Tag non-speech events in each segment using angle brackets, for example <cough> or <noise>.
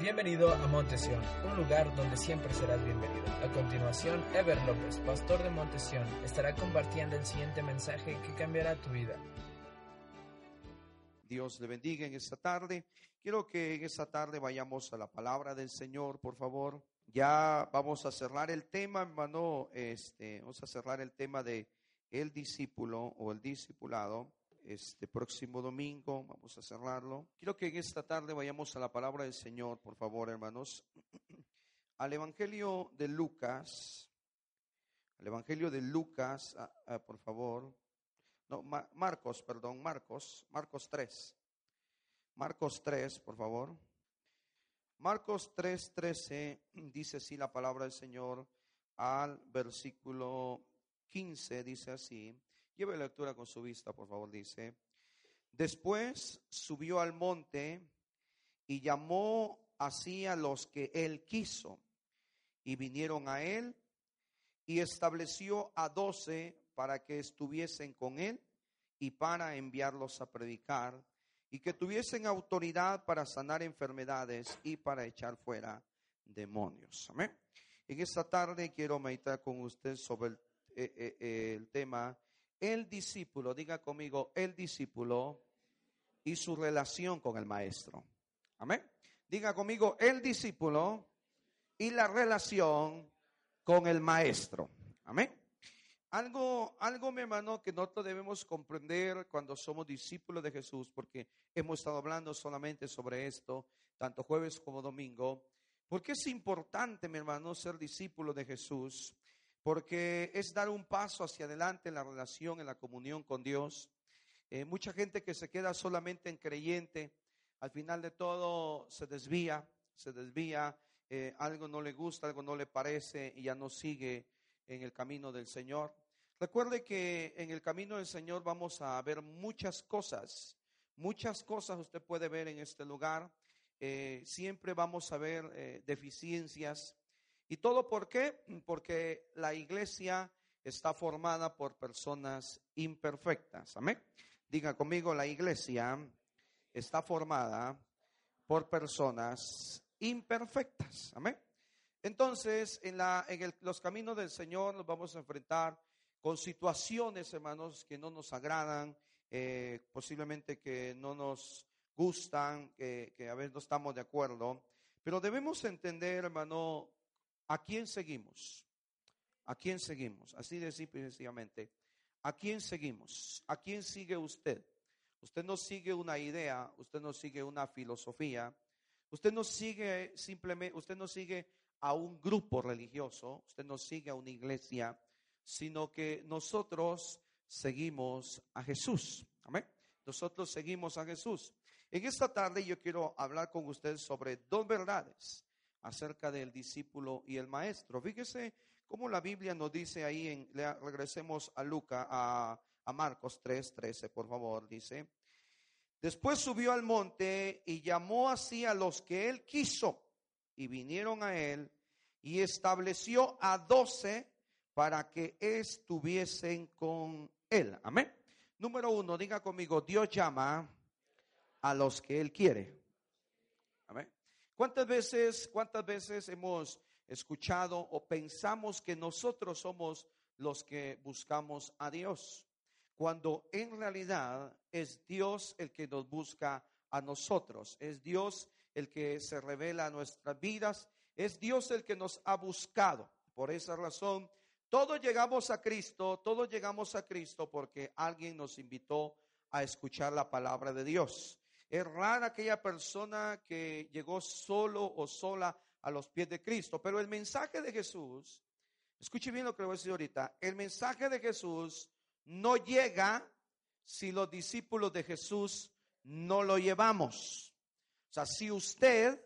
Bienvenido a Montesión, un lugar donde siempre serás bienvenido. A continuación, Ever López, pastor de Montesión, estará compartiendo el siguiente mensaje que cambiará tu vida. Dios le bendiga en esta tarde. Quiero que en esta tarde vayamos a la palabra del Señor, por favor. Ya vamos a cerrar el tema, hermano. Este, vamos a cerrar el tema de el discípulo o el discipulado este próximo domingo. Vamos a cerrarlo. Quiero que en esta tarde vayamos a la palabra del Señor, por favor, hermanos. <clears throat> Al Evangelio de Lucas. Al Evangelio de Lucas, ah, ah, por favor. No, Marcos, perdón, Marcos, Marcos 3. Marcos 3, por favor. Marcos 3, 13 <clears throat> dice así la palabra del Señor al versículo 15, dice así. Lleve lectura con su vista, por favor, dice. Después subió al monte y llamó así a los que él quiso y vinieron a él y estableció a doce para que estuviesen con él y para enviarlos a predicar y que tuviesen autoridad para sanar enfermedades y para echar fuera demonios. Amén. En esta tarde quiero meditar con usted sobre el, eh, eh, el tema el discípulo, diga conmigo, el discípulo y su relación con el maestro. Amén. Diga conmigo, el discípulo y la relación con el maestro. Amén. Algo, algo, mi hermano, que nosotros debemos comprender cuando somos discípulos de Jesús, porque hemos estado hablando solamente sobre esto, tanto jueves como domingo. Porque es importante, mi hermano, ser discípulo de Jesús porque es dar un paso hacia adelante en la relación, en la comunión con Dios. Eh, mucha gente que se queda solamente en creyente, al final de todo se desvía, se desvía, eh, algo no le gusta, algo no le parece y ya no sigue en el camino del Señor. Recuerde que en el camino del Señor vamos a ver muchas cosas, muchas cosas usted puede ver en este lugar. Eh, siempre vamos a ver deficiencias, ¿Y todo por qué? Porque la iglesia está formada por personas imperfectas. Amén. Diga conmigo, la iglesia está formada por personas imperfectas. Amén. Entonces, en, la, en los caminos del Señor nos vamos a enfrentar con situaciones, hermanos, que no nos agradan, eh, posiblemente que no nos gustan, que a veces no estamos de acuerdo. Pero debemos entender, hermano, ¿A quién seguimos? ¿A quién seguimos? Así de sencillamente. ¿A quién seguimos? ¿A quién sigue usted? Usted no sigue una idea, usted no sigue una filosofía, usted no sigue simplemente, usted no sigue a un grupo religioso, usted no sigue a una iglesia, sino que nosotros seguimos a Jesús. Amén. Nosotros seguimos a Jesús. En esta tarde yo quiero hablar con usted sobre dos verdades acerca del discípulo y el maestro. Fíjese cómo la Biblia nos dice ahí, en, regresemos a Luca, a, a Marcos 3, 13, por favor, dice. Después subió al monte y llamó así a los que él quiso y vinieron a él y estableció a doce para que estuviesen con él. Amén. Número uno, diga conmigo, Dios llama a los que él quiere. ¿Cuántas veces, cuántas veces hemos escuchado o pensamos que nosotros somos los que buscamos a Dios? Cuando en realidad es Dios el que nos busca a nosotros, es Dios el que se revela a nuestras vidas, es Dios el que nos ha buscado. Por esa razón, todos llegamos a Cristo, todos llegamos a Cristo porque alguien nos invitó a escuchar la palabra de Dios. Es rara aquella persona que llegó solo o sola a los pies de Cristo. Pero el mensaje de Jesús, escuche bien lo que le voy a decir ahorita, el mensaje de Jesús no llega si los discípulos de Jesús no lo llevamos. O sea, si usted,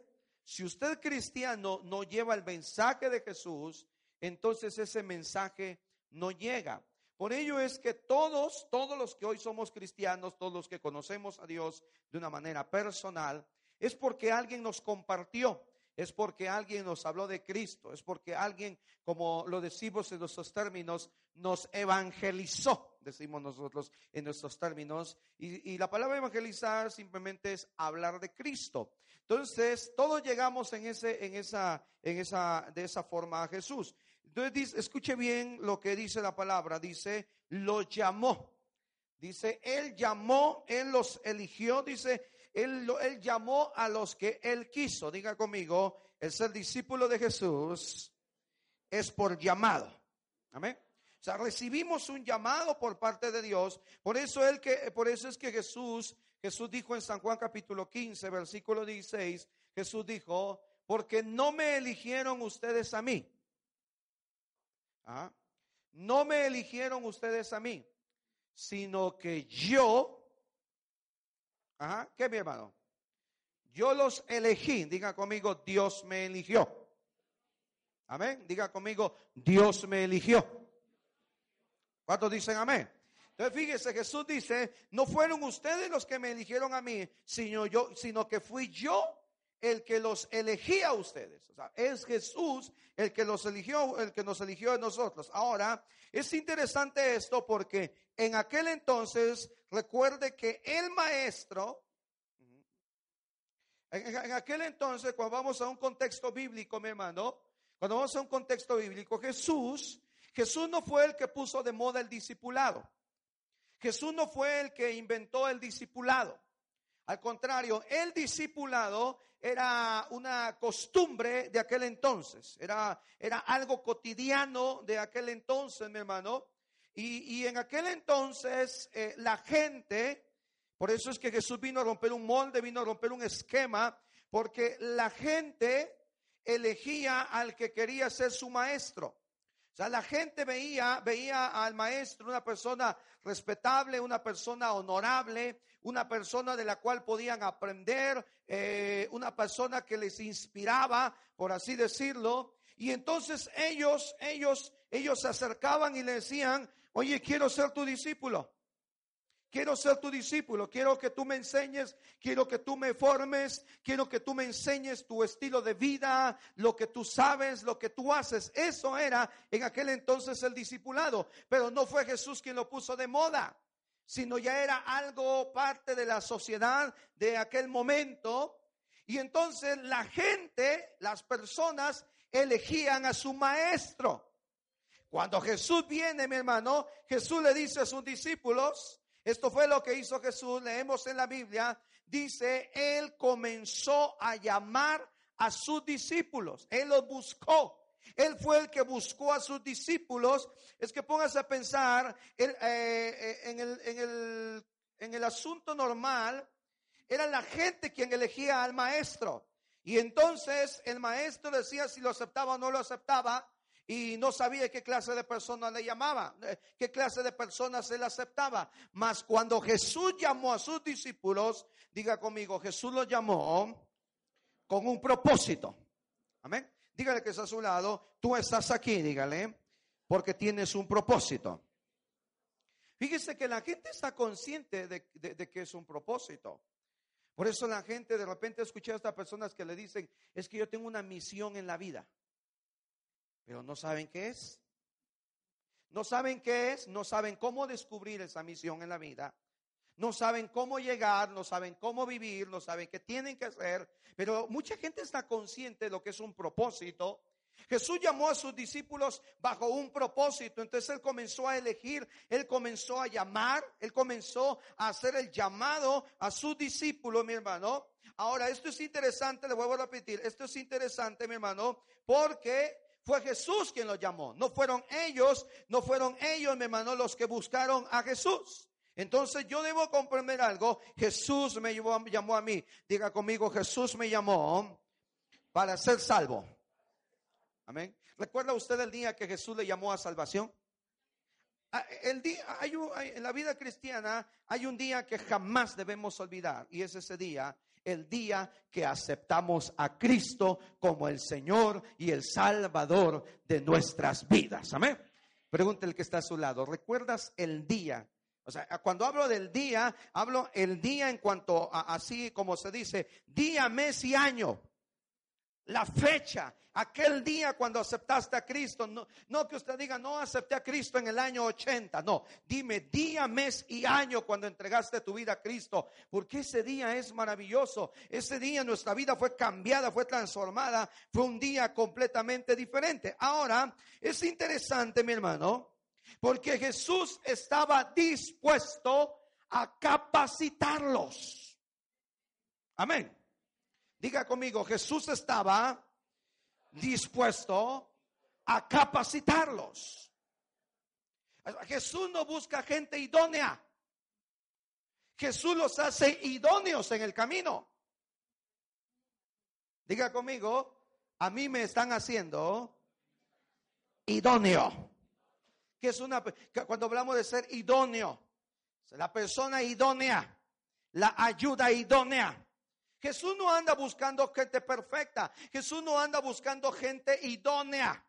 si usted cristiano no lleva el mensaje de Jesús, entonces ese mensaje no llega. Por ello es que todos, todos los que hoy somos cristianos, todos los que conocemos a Dios de una manera personal, es porque alguien nos compartió, es porque alguien nos habló de Cristo, es porque alguien, como lo decimos en nuestros términos, nos evangelizó. decimos nosotros en nuestros términos, y, la palabra evangelizar simplemente es hablar de Cristo. Entonces, todos llegamos en ese, en esa, en esa, de esa forma a Jesús. Entonces, escuche bien lo que dice la palabra. Dice, lo llamó. Dice, él llamó, él los eligió. Dice, él, él llamó a los que él quiso. Diga conmigo, el ser discípulo de Jesús es por llamado. Amén. O sea, recibimos un llamado por parte de Dios. Por eso, él que, por eso es que Jesús, Jesús dijo en San Juan capítulo 15, versículo 16, Jesús dijo, porque no me eligieron ustedes a mí. ¿Ah? No me eligieron ustedes a mí, sino que yo, ajá, ¿qué mi hermano? Yo los elegí, diga conmigo, Dios me eligió. Amén, diga conmigo, Dios me eligió. ¿Cuántos dicen amén? Entonces fíjese, Jesús dice, no fueron ustedes los que me eligieron a mí, sino yo, sino que fui yo el que los elegía a ustedes. O sea, es Jesús el que los eligió, el que nos eligió a nosotros. Ahora, es interesante esto porque en aquel entonces, recuerde que el maestro, en, aquel entonces, cuando vamos a un contexto bíblico, mi hermano, cuando vamos a un contexto bíblico, Jesús, Jesús no fue el que puso de moda el discipulado. Jesús no fue el que inventó el discipulado. Al contrario, el discipulado era una costumbre de aquel entonces, era, era algo cotidiano de aquel entonces, mi hermano. Y, en aquel entonces eh, la gente, por eso es que Jesús vino a romper un molde, vino a romper un esquema, porque la gente elegía al que quería ser su maestro. O sea, la gente veía, veía al maestro una persona respetable, una persona honorable, una persona de la cual podían aprender, eh, una persona que les inspiraba, por así decirlo. Y entonces ellos, ellos, ellos se acercaban y le decían, oye, quiero ser tu discípulo. Quiero ser tu discípulo, quiero que tú me enseñes, quiero que tú me formes, quiero que tú me enseñes tu estilo de vida, lo que tú sabes, lo que tú haces. Eso era en aquel entonces el discipulado, pero no fue Jesús quien lo puso de moda, sino ya era algo parte de la sociedad de aquel momento. Y entonces la gente, las personas, elegían a su maestro. Cuando Jesús viene, mi hermano, Jesús le dice a sus discípulos, esto fue lo que hizo Jesús, leemos en la Biblia, dice, Él comenzó a llamar a sus discípulos, Él los buscó. Él fue el que buscó a sus discípulos. Es que póngase a pensar eh, eh, en, el, en, el, asunto normal, era la gente quien elegía al maestro. Y entonces el maestro decía si lo aceptaba o no lo aceptaba y no sabía qué clase de personas le llamaba, eh, qué clase de personas él aceptaba. Mas cuando Jesús llamó a sus discípulos, diga conmigo, Jesús los llamó con un propósito. Amén. Dígale que está a su lado, tú estás aquí, dígale, porque tienes un propósito. Fíjese que la gente está consciente de, de que es un propósito. Por eso la gente de repente escucha a estas personas que le dicen, es que yo tengo una misión en la vida pero no saben qué es. No saben qué es, no saben cómo descubrir esa misión en la vida. No saben cómo llegar, no saben cómo vivir, no saben qué tienen que hacer. Pero mucha gente está consciente de lo que es un propósito. Jesús llamó a sus discípulos bajo un propósito. Entonces Él comenzó a elegir, Él comenzó a llamar, Él comenzó a hacer el llamado a sus discípulos, mi hermano. Ahora, esto es interesante, le vuelvo a repetir, esto es interesante, mi hermano, porque fue Jesús quien los llamó. No fueron ellos, no fueron ellos, mi hermano, los que buscaron a Jesús. Entonces yo debo comprender algo. Jesús me llamó a mí. Diga conmigo, Jesús me llamó para ser salvo. Amén. ¿Recuerda usted el día que Jesús le llamó a salvación? Ah, el día, hay en la vida cristiana hay un día que jamás debemos olvidar y es ese día el día que aceptamos a Cristo como el Señor y el Salvador de nuestras vidas. Amén. Pregúntale que está a su lado, ¿recuerdas el día? O sea, cuando hablo del día, hablo el día en cuanto a así como se dice, día, mes y año. la fecha, aquel día cuando aceptaste a Cristo. No, no que usted diga, no acepté a Cristo en el año 80. No, dime día, mes y año cuando entregaste tu vida a Cristo. Porque ese día es maravilloso. Ese día nuestra vida fue cambiada, fue transformada. Fue un día completamente diferente. Ahora, es interesante, mi hermano, porque Jesús estaba dispuesto a capacitarlos. Amén. Diga conmigo, Jesús estaba dispuesto a capacitarlos. Jesús no busca gente idónea. Jesús los hace idóneos en el camino. Diga conmigo, a mí me están haciendo idóneo. Que es una cuando hablamos de ser idóneo, la persona idónea, la ayuda idónea. Jesús no anda buscando gente perfecta. Jesús no anda buscando gente idónea.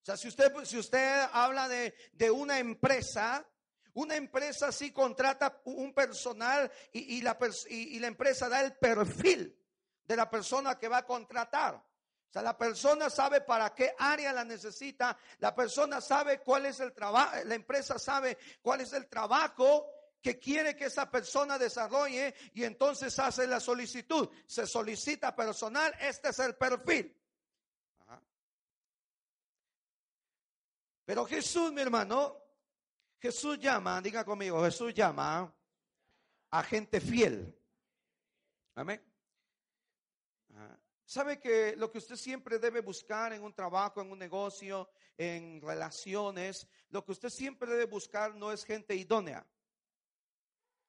O sea, si usted, si usted habla de, una empresa, una empresa sí contrata un personal y, la, y la empresa da el perfil de la persona que va a contratar. O sea, la persona sabe para qué área la necesita, la persona sabe cuál es el trabajo, la empresa sabe cuál es el trabajo que quiere que esa persona desarrolle y entonces hace la solicitud. Se solicita personal, este es el perfil. Pero Jesús, mi hermano, Jesús llama, diga conmigo, Jesús llama a gente fiel. Amén. ¿Sabe que lo que usted siempre debe buscar en un trabajo, en un negocio, en relaciones, lo que usted siempre debe buscar no es gente idónea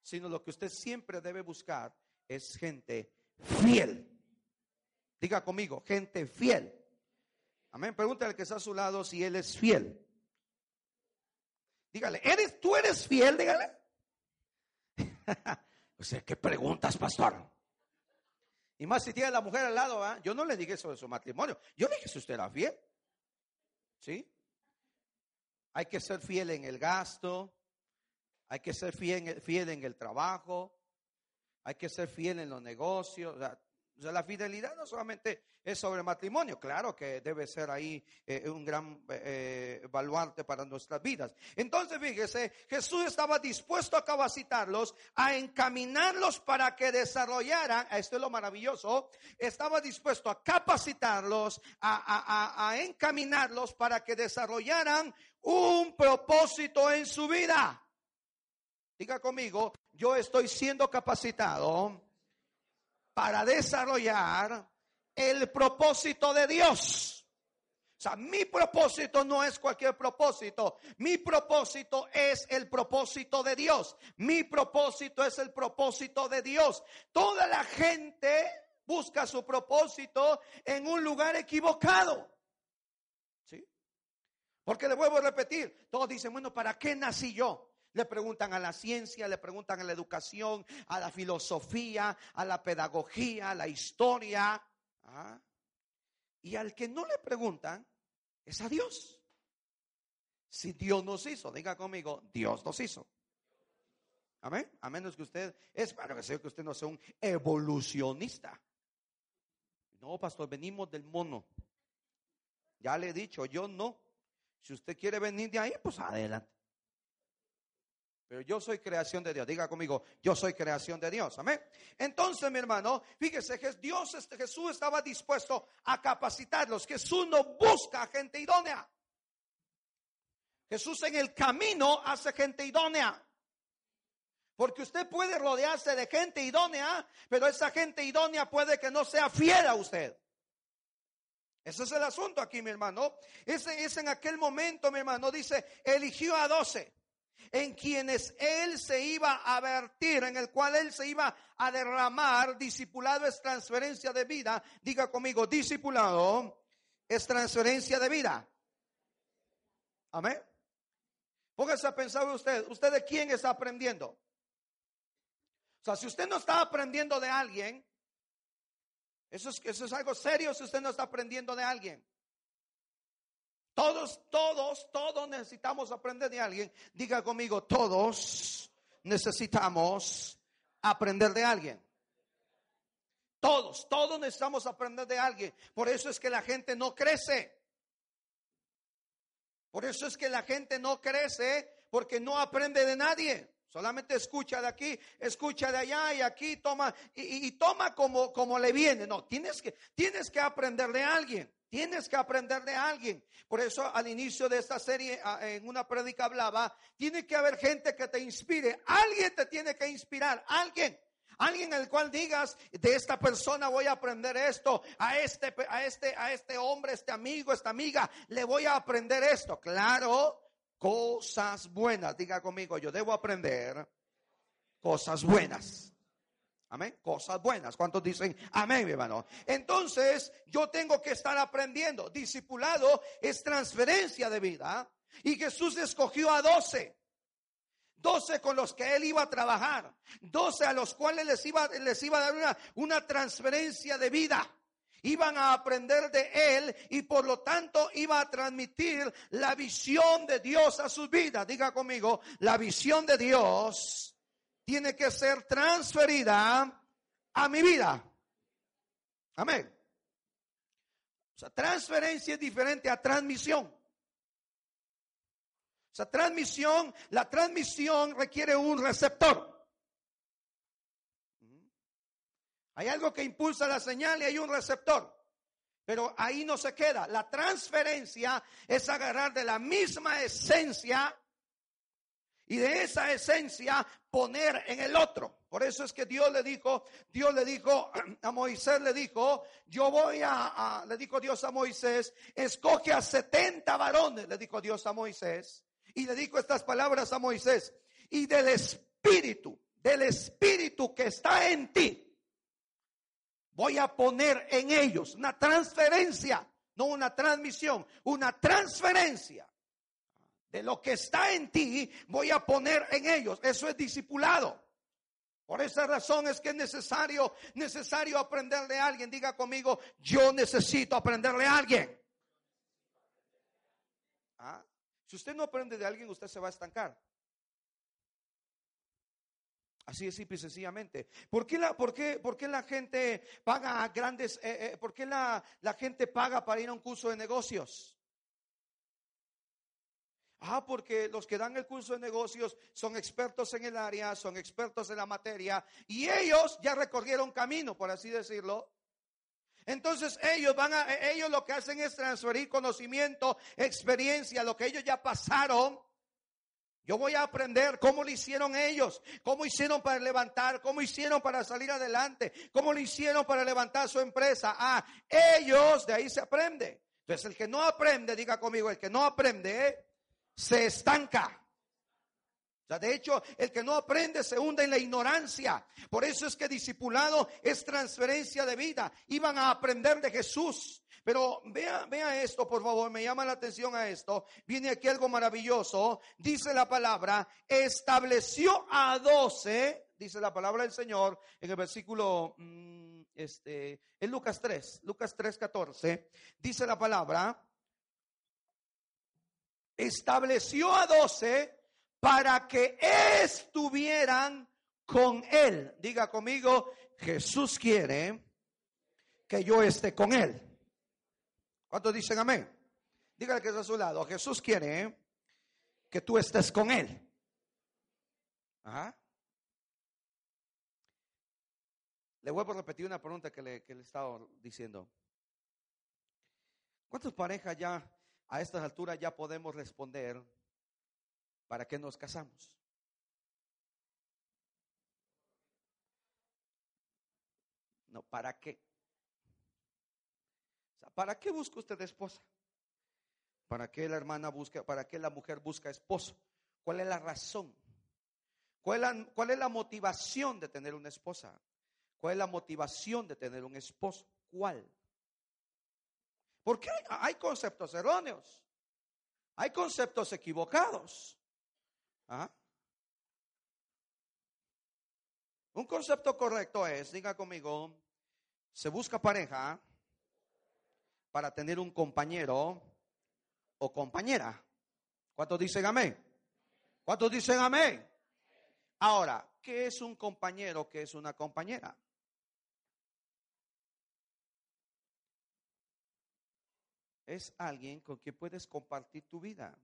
sino lo que usted siempre debe buscar es gente fiel. Diga conmigo, gente fiel. Amén. Pregúntale al que está a su lado si él es fiel. Dígale, ¿eres, ¿tú eres fiel? Dígale. <laughs> o sea, ¿qué preguntas, pastor? Y más si tiene la mujer al lado, ¿ah? yo no le dije de su matrimonio. Yo dije si usted era fiel. ¿Sí? Hay que ser fiel en el gasto, hay que ser fiel, fiel en el trabajo, hay que ser fiel en los negocios. O sea, la fidelidad no solamente es sobre matrimonio, claro que debe ser ahí eh, un gran eh, baluarte para nuestras vidas. Entonces, fíjese, Jesús estaba dispuesto a capacitarlos, a encaminarlos para que desarrollaran, esto es lo maravilloso, estaba dispuesto a capacitarlos, a encaminarlos para que desarrollaran un propósito en su vida. Diga conmigo, yo estoy siendo capacitado para desarrollar el propósito de Dios. O sea, mi propósito no es cualquier propósito. Mi propósito es el propósito de Dios. Mi propósito es el propósito de Dios. Toda la gente busca su propósito en un lugar equivocado. ¿Sí? Porque le vuelvo a repetir, todos dicen, bueno, ¿para qué nací yo? Le preguntan a la ciencia, le preguntan a la educación, a la filosofía, a la pedagogía, a la historia. ¿ah? Y al que no le preguntan es a Dios. Si Dios nos hizo, diga conmigo, Dios nos hizo. Amén. A menos que usted, es para que sea que usted no sea un evolucionista. No, pastor, venimos del mono. Ya le he dicho, yo no. Si usted quiere venir de ahí, pues adelante. Pero yo soy creación de Dios. Diga conmigo, yo soy creación de Dios. Amén. Entonces, mi hermano, fíjese que Dios, este, Jesús estaba dispuesto a capacitarlos. Jesús no busca gente idónea. Jesús en el camino hace gente idónea. Porque usted puede rodearse de gente idónea, pero esa gente idónea puede que no sea fiel a usted. Ese es el asunto aquí, mi hermano. Ese es en aquel momento, mi hermano, dice, eligió a doce en quienes él se iba a vertir, en el cual él se iba a derramar. Discipulado es transferencia de vida. Diga conmigo, discipulado es transferencia de vida. Amén. Póngase a pensar usted, ¿usted de quién está aprendiendo? O sea, si usted no está aprendiendo de alguien, eso es, eso es algo serio si usted no está aprendiendo de alguien. Todos, todos, todos necesitamos aprender de alguien. Diga conmigo, todos necesitamos aprender de alguien. Todos, todos necesitamos aprender de alguien. Por eso es que la gente no crece. Por eso es que la gente no crece porque no aprende de nadie. Solamente escucha de aquí, escucha de allá y aquí toma y, toma como, como le viene. No, tienes que, tienes que aprender de alguien. Tienes que aprender de alguien. Por eso al inicio de esta serie, en una prédica hablaba, tiene que haber gente que te inspire. Alguien te tiene que inspirar, alguien. Alguien el cual digas, de esta persona voy a aprender esto, a este, a este, a este hombre, este amigo, esta amiga, le voy a aprender esto. Claro, cosas buenas. Diga conmigo, yo debo aprender cosas buenas. Amén. Cosas buenas. ¿Cuántos dicen amén, mi hermano? Entonces, yo tengo que estar aprendiendo. Discipulado es transferencia de vida. Y Jesús escogió a doce doce con los que él iba a trabajar, doce a los cuales les iba, les iba a dar una, una transferencia de vida. Iban a aprender de él y por lo tanto iba a transmitir la visión de Dios a sus vidas. Diga conmigo, la visión de Dios tiene que ser transferida a mi vida. Amén. O sea, transferencia es diferente a transmisión. O sea, transmisión, la transmisión requiere un receptor. Hay algo que impulsa la señal y hay un receptor. Pero ahí no se queda. La transferencia es agarrar de la misma esencia y de esa esencia poner en el otro. Por eso es que Dios le dijo, Dios le dijo <clears throat> a Moisés, le dijo, yo voy a, a le dijo Dios a Moisés, escoge a 70 varones, le dijo Dios a Moisés, y le dijo estas palabras a Moisés, y del espíritu, del espíritu que está en ti, voy a poner en ellos una transferencia, no una transmisión, una transferencia de lo que está en ti, voy a poner en ellos. Eso es discipulado. Por esa razón es que es necesario, necesario aprenderle a alguien. Diga conmigo, yo necesito aprenderle a alguien. ¿Ah? Si usted no aprende de alguien, usted se va a estancar. Así es, simple y sencillamente. ¿Por qué la, por qué, por qué la gente paga grandes, eh, eh, por qué la, la gente paga para ir a un curso de negocios? Ah, porque los que dan el curso de negocios son expertos en el área, son expertos en la materia y ellos ya recorrieron camino, por así decirlo. Entonces ellos van a, ellos lo que hacen es transferir conocimiento, experiencia, lo que ellos ya pasaron. Yo voy a aprender cómo lo hicieron ellos, cómo hicieron para levantar, cómo hicieron para salir adelante, cómo lo hicieron para levantar su empresa. Ah, ellos, de ahí se aprende. Entonces el que no aprende, diga conmigo, el que no aprende, se estanca de hecho, el que no aprende se hunde en la ignorancia. Por eso es que discipulado es transferencia de vida. Iban a aprender de Jesús. Pero vea, vea esto, por favor, me llama la atención a esto. Viene aquí algo maravilloso. Dice la palabra, estableció a doce, dice la palabra del Señor en el versículo, mm, este, en Lucas 3, Lucas 3, 14, dice la palabra, estableció a doce para que estuvieran con Él. Diga conmigo, Jesús quiere que yo esté con Él. ¿Cuántos dicen amén? Dígale que está a su lado. Jesús quiere que tú estés con Él. Le vuelvo a repetir una pregunta que le, que he estado diciendo. ¿Cuántas parejas ya a estas alturas ya podemos responder ¿Para qué nos casamos? No, ¿para qué? ¿Para qué busca usted esposa? ¿Para qué la hermana busca, para qué la mujer busca esposo? ¿Cuál es la razón? ¿Cuál es la, motivación de tener una esposa? ¿Cuál es la motivación de tener un esposo? ¿Cuál? Porque hay, hay conceptos erróneos, hay conceptos equivocados. ¿Ah? Un concepto correcto es, diga conmigo, se busca pareja para tener un compañero o compañera. ¿Cuántos dicen amén? ¿Cuántos dicen amén? Ahora, ¿qué es un compañero? ¿Qué es una compañera? Es alguien con quien puedes compartir tu vida.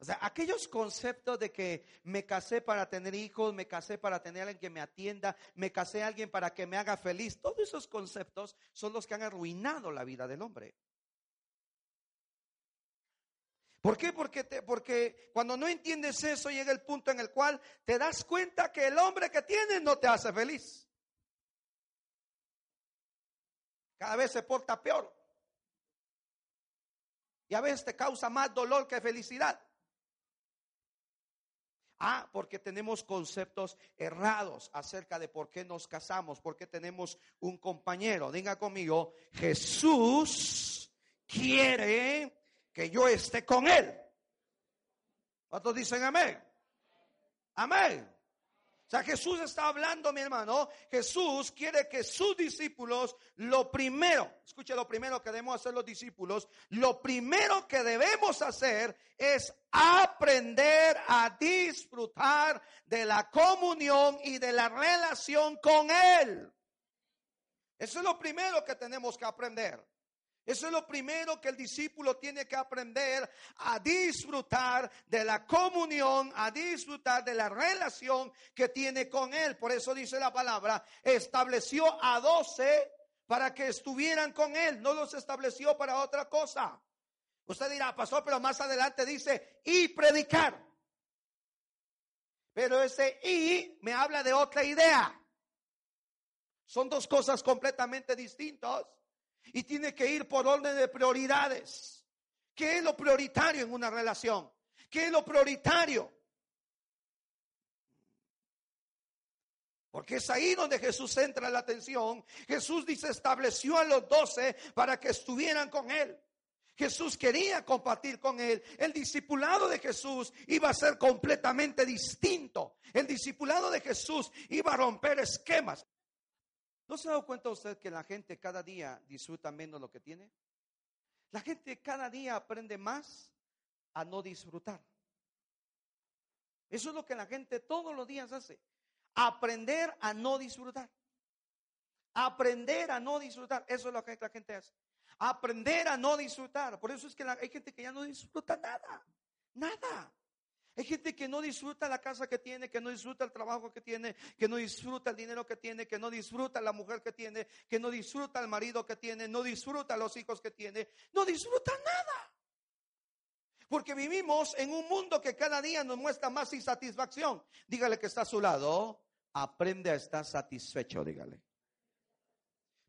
O sea, aquellos conceptos de que me casé para tener hijos, me casé para tener alguien que me atienda, me casé a alguien para que me haga feliz, todos esos conceptos son los que han arruinado la vida del hombre. ¿Por qué? Porque, porque cuando no entiendes eso llega el punto en el cual te das cuenta que el hombre que tienes no te hace feliz. Cada vez se porta peor. Y a veces te causa más dolor que felicidad. Ah, porque tenemos conceptos errados acerca de por qué nos casamos, porque tenemos un compañero. Diga conmigo, Jesús quiere que yo esté con él. ¿Cuántos dicen amén? Amén. O sea, Jesús está hablando, mi hermano. Jesús quiere que sus discípulos, lo primero, escuche lo primero que debemos hacer los discípulos, lo primero que debemos hacer es aprender a disfrutar de la comunión y de la relación con Él. Eso es lo primero que tenemos que aprender. Eso es lo primero que el discípulo tiene que aprender a disfrutar de la comunión, a disfrutar de la relación que tiene con Él. Por eso dice la palabra, estableció a doce para que estuvieran con Él, no los estableció para otra cosa. Usted dirá, pasó, pero más adelante dice, y predicar. Pero ese y me habla de otra idea. Son dos cosas completamente distintas. Y tiene que ir por orden de prioridades. ¿Qué es lo prioritario en una relación? ¿Qué es lo prioritario? Porque es ahí donde Jesús entra la atención. Jesús dice, estableció a los doce para que estuvieran con él. Jesús quería compartir con él. El discipulado de Jesús iba a ser completamente distinto. El discipulado de Jesús iba a romper esquemas. ¿No se ha dado cuenta usted que la gente cada día disfruta menos lo que tiene? La gente cada día aprende más a no disfrutar. Eso es lo que la gente todos los días hace. Aprender a no disfrutar. Aprender a no disfrutar. Eso es lo que la gente hace. Aprender a no disfrutar. Por eso es que hay gente que ya no disfruta nada. Nada. Hay gente que no disfruta la casa que tiene, que no disfruta el trabajo que tiene, que no disfruta el dinero que tiene, que no disfruta la mujer que tiene, que no disfruta el marido que tiene, no disfruta los hijos que tiene, no disfruta nada. Porque vivimos en un mundo que cada día nos muestra más insatisfacción. Dígale que está a su lado, aprende a estar satisfecho, dígale.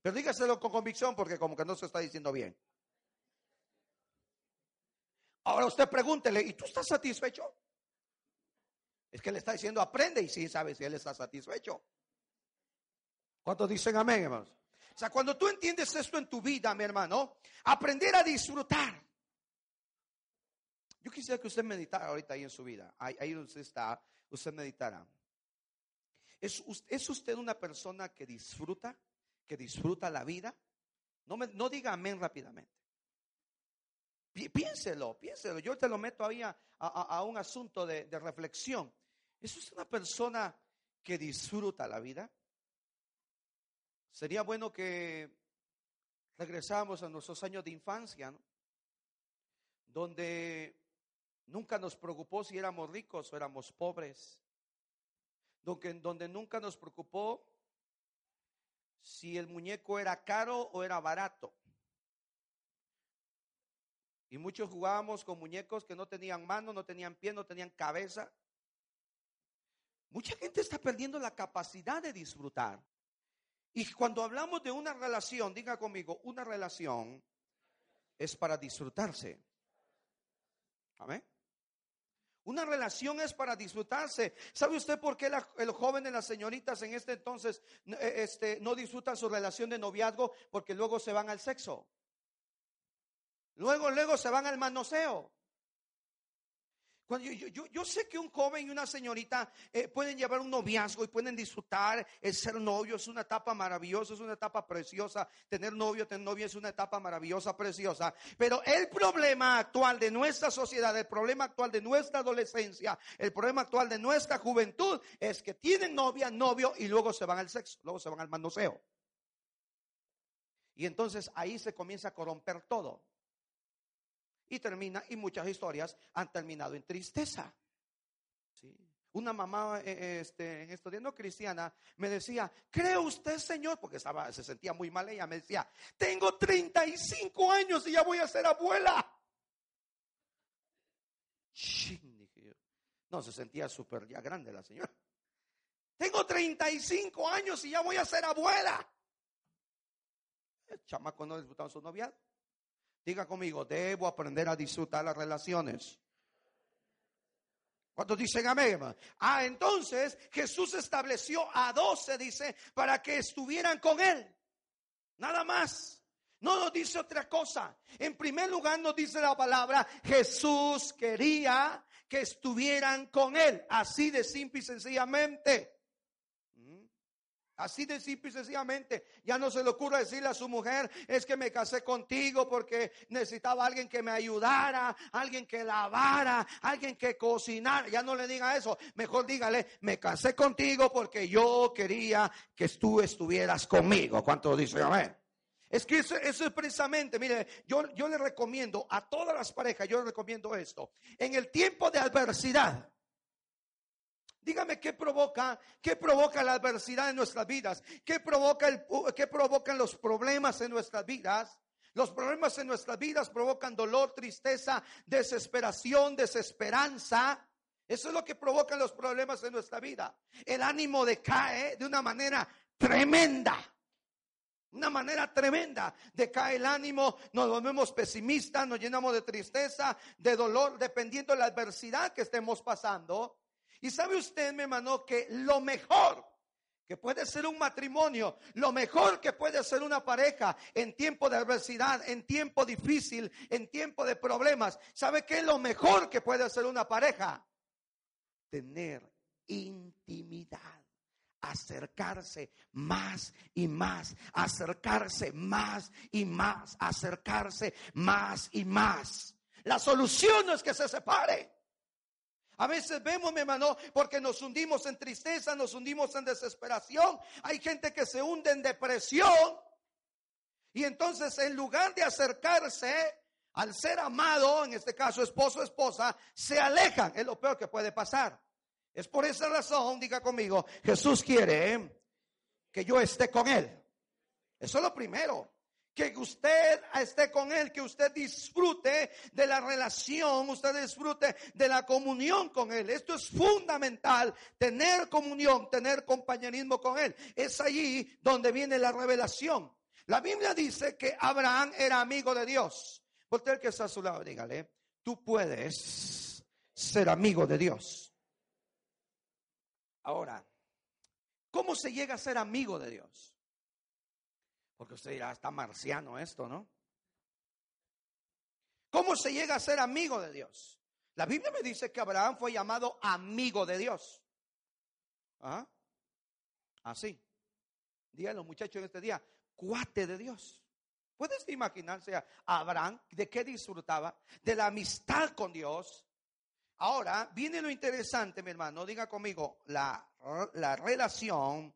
Pero dígaselo con convicción porque como que no se está diciendo bien. Ahora usted pregúntele, ¿y tú estás satisfecho? Es que le está diciendo, aprende y sí sabe si él está satisfecho. ¿Cuántos dicen amén, hermanos? O sea, cuando tú entiendes esto en tu vida, mi hermano, aprender a disfrutar. Yo quisiera que usted meditara ahorita ahí en su vida. Ahí, donde usted está, usted meditará. ¿Es, ¿Es, usted una persona que disfruta, que disfruta la vida? No, me, no diga amén rápidamente. Piénselo, piénselo. Yo te lo meto ahí a, un asunto de reflexión. ¿Eso es una persona que disfruta la vida? Sería bueno que regresáramos a nuestros años de infancia, donde nunca nos preocupó si éramos ricos o éramos pobres, donde, donde nunca nos preocupó si el muñeco era caro o era barato. Y muchos jugábamos con muñecos que no tenían mano, no tenían pie, no tenían cabeza. Mucha gente está perdiendo la capacidad de disfrutar. Y cuando hablamos de una relación, diga conmigo, una relación es para disfrutarse. Amén. Una relación es para disfrutarse. ¿Sabe usted por qué el joven y las señoritas en este entonces eh, este, no disfrutan su relación de noviazgo? Porque luego se van al sexo. Luego, luego se van al manoseo yo, sé que un joven y una señorita eh, pueden llevar un noviazgo y pueden disfrutar el ser novio, es una etapa maravillosa, es una etapa preciosa. Tener novio, tener novia es una etapa maravillosa, preciosa. Pero el problema actual de nuestra sociedad, el problema actual de nuestra adolescencia, el problema actual de nuestra juventud es que tienen novia, novio y luego se van al sexo, luego se van al manoseo. Y entonces ahí se comienza a corromper todo. Y termina, y muchas historias han terminado en tristeza. Una mamá eh, este, estudiando cristiana me decía, ¿cree usted, Señor? Porque estaba, se sentía muy mal ella. Me decía, tengo 35 años y ya voy a ser abuela. No, se sentía súper ya grande la señora. Tengo 35 años y ya voy a ser abuela. El chamaco no disfrutaba su novia. Diga conmigo, debo aprender a disfrutar las relaciones. Cuando dicen amén? Ah, entonces Jesús estableció a doce, dice, para que estuvieran con él. Nada más. No nos dice otra cosa. En primer lugar nos dice la palabra, Jesús quería que estuvieran con él. Así de simple y sencillamente. Así de simple y sencillamente, ya no se le ocurre decirle a su mujer, es que me casé contigo porque necesitaba alguien que me ayudara, alguien que lavara, alguien que cocinara. Ya no le diga eso, mejor dígale, me casé contigo porque yo quería que tú estuvieras conmigo. ¿Cuánto dice amén? Es que eso, es precisamente, mire, yo, yo le recomiendo a todas las parejas, yo le recomiendo esto. En el tiempo de adversidad, Dígame qué provoca, qué provoca la adversidad en nuestras vidas, qué provoca el, qué provocan los problemas en nuestras vidas. Los problemas en nuestras vidas provocan dolor, tristeza, desesperación, desesperanza. Eso es lo que provocan los problemas en nuestra vida. El ánimo decae de una manera tremenda. Una manera tremenda decae el ánimo, nos volvemos pesimistas, nos llenamos de tristeza, de dolor, dependiendo de la adversidad que estemos pasando. Y sabe usted, mi hermano, que lo mejor que puede ser un matrimonio, lo mejor que puede ser una pareja en tiempo de adversidad, en tiempo difícil, en tiempo de problemas. ¿Sabe qué es lo mejor que puede ser una pareja? Tener intimidad acercarse más y más, acercarse más y más, acercarse más y más. La solución no es que se separe. A veces vemos, mi hermano, porque nos hundimos en tristeza, nos hundimos en desesperación. Hay gente que se hunde en depresión. Y entonces, en lugar de acercarse al ser amado, en este caso esposo o esposa, se alejan. Es lo peor que puede pasar. Es por esa razón, diga conmigo, Jesús quiere que yo esté con Él. Eso es lo primero que usted esté con Él, que usted disfrute de la relación, usted disfrute de la comunión con Él. Esto es fundamental, tener comunión, tener compañerismo con Él. Es allí donde viene la revelación. La Biblia dice que Abraham era amigo de Dios. Por el que está a su lado, dígale, tú puedes ser amigo de Dios. Ahora, ¿cómo se llega a ser amigo de Dios? Porque usted dirá, está marciano esto, ¿no? ¿Cómo se llega a ser amigo de Dios? La Biblia me dice que Abraham fue llamado amigo de Dios. ¿Ah? Así. Díganlo, los muchachos en este día, cuate de Dios. ¿Puedes imaginarse a Abraham de qué disfrutaba? De la amistad con Dios. Ahora viene lo interesante, mi hermano. Diga conmigo, la, la relación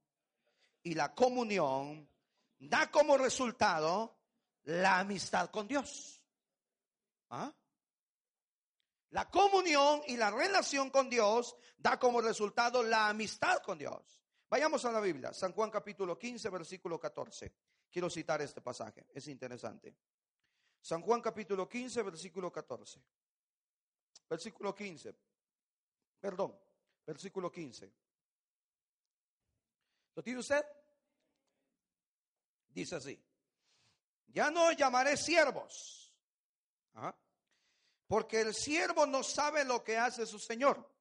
y la comunión da como resultado la amistad con Dios. ¿Ah? La comunión y la relación con Dios da como resultado la amistad con Dios. Vayamos a la Biblia, San Juan capítulo 15, versículo 14. Quiero citar este pasaje, es interesante. San Juan capítulo 15, versículo 14. Versículo 15. Perdón, versículo 15. ¿Lo tiene usted? Dice así, ya no llamaré siervos, porque el siervo no sabe lo que hace su Señor.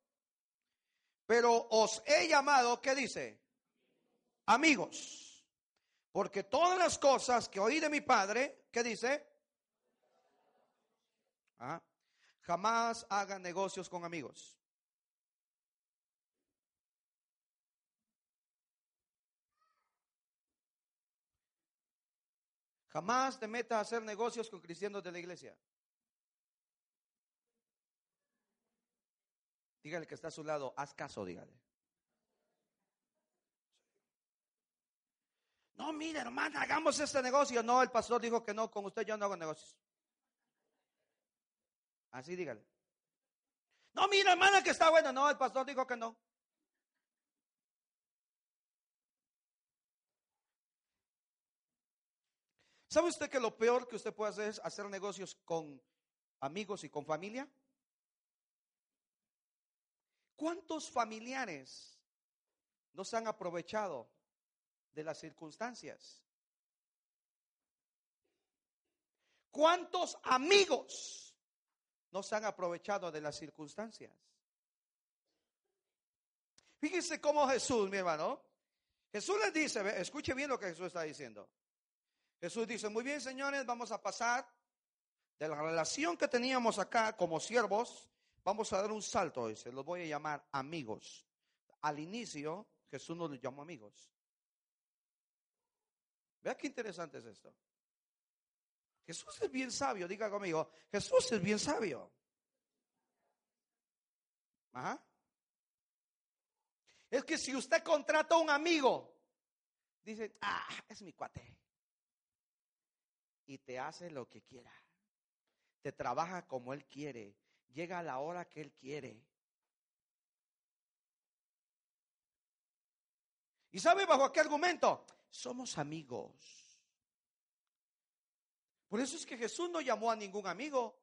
Pero os he llamado, ¿qué dice? Amigos. Porque todas las cosas que oí de mi Padre, ¿qué dice? Jamás hagan negocios con amigos. Jamás te metas a hacer negocios con cristianos de la iglesia. Dígale que está a su lado, haz caso, dígale. No, mire, hermana, hagamos este negocio. No, el pastor dijo que no, con usted yo no hago negocios. Así dígale. No, mira, hermana, que está bueno. No, el pastor dijo que no. ¿Sabe usted que lo peor que usted puede hacer es hacer negocios con amigos y con familia? ¿Cuántos familiares no se han aprovechado de las circunstancias? ¿Cuántos amigos no se han aprovechado de las circunstancias? Fíjense cómo Jesús, mi hermano, Jesús les dice, escuche bien lo que Jesús está diciendo. Jesús dice, muy bien señores, vamos a pasar de la relación que teníamos acá como siervos, vamos a dar un salto, se los voy a llamar amigos. Al inicio, Jesús nos llamó amigos. Vea qué interesante es esto. Jesús es bien sabio, diga conmigo, Jesús es bien sabio. Ajá. Es que si usted contrata a un amigo, dice, ah, es mi cuate y te hace lo que quiera. Te trabaja como Él quiere. Llega a la hora que Él quiere. ¿Y sabe bajo qué argumento? Somos amigos. Por eso es que Jesús no llamó a ningún amigo.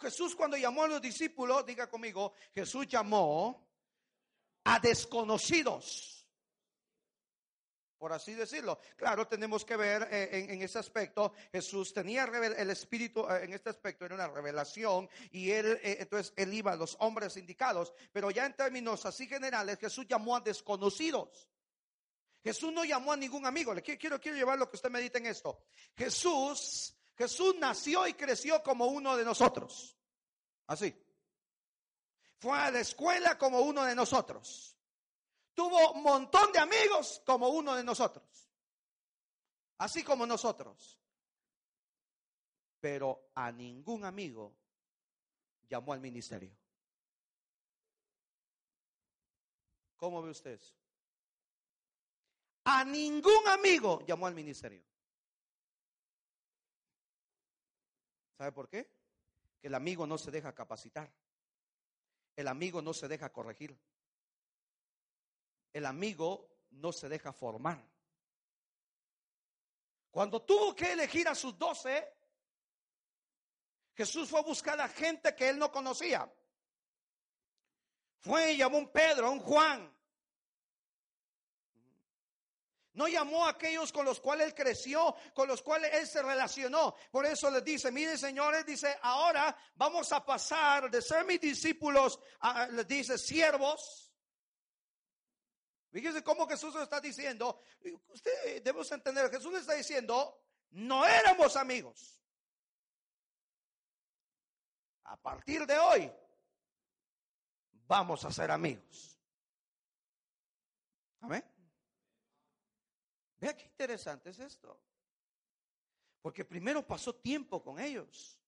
Jesús cuando llamó a los discípulos, diga conmigo, Jesús llamó a desconocidos por así decirlo. Claro, tenemos que ver eh, en, ese aspecto, Jesús tenía el Espíritu eh, en este aspecto, era una revelación, y él, eh, entonces, él iba a los hombres indicados, pero ya en términos así generales, Jesús llamó a desconocidos. Jesús no llamó a ningún amigo. Le quiero, quiero llevar lo que usted medita en esto. Jesús, Jesús nació y creció como uno de nosotros. Así. Fue a la escuela como uno de nosotros. Tuvo un montón de amigos como uno de nosotros. Así como nosotros. Pero a ningún amigo llamó al ministerio. ¿Cómo ve usted eso? A ningún amigo llamó al ministerio. ¿Sabe por qué? Que el amigo no se deja capacitar. El amigo no se deja corregir el amigo no se deja formar. Cuando tuvo que elegir a sus doce, Jesús fue a buscar a gente que él no conocía. Fue y llamó a un Pedro, a un Juan. No llamó a aquellos con los cuales él creció, con los cuales él se relacionó. Por eso les dice, miren señores, dice, ahora vamos a pasar de ser mis discípulos, a, les dice, siervos, Fíjese cómo Jesús lo está diciendo. Usted debemos entender, Jesús está diciendo, no éramos amigos. A partir de hoy, vamos a ser amigos. Amén. Vea qué interesante es esto. Porque primero pasó tiempo con ellos.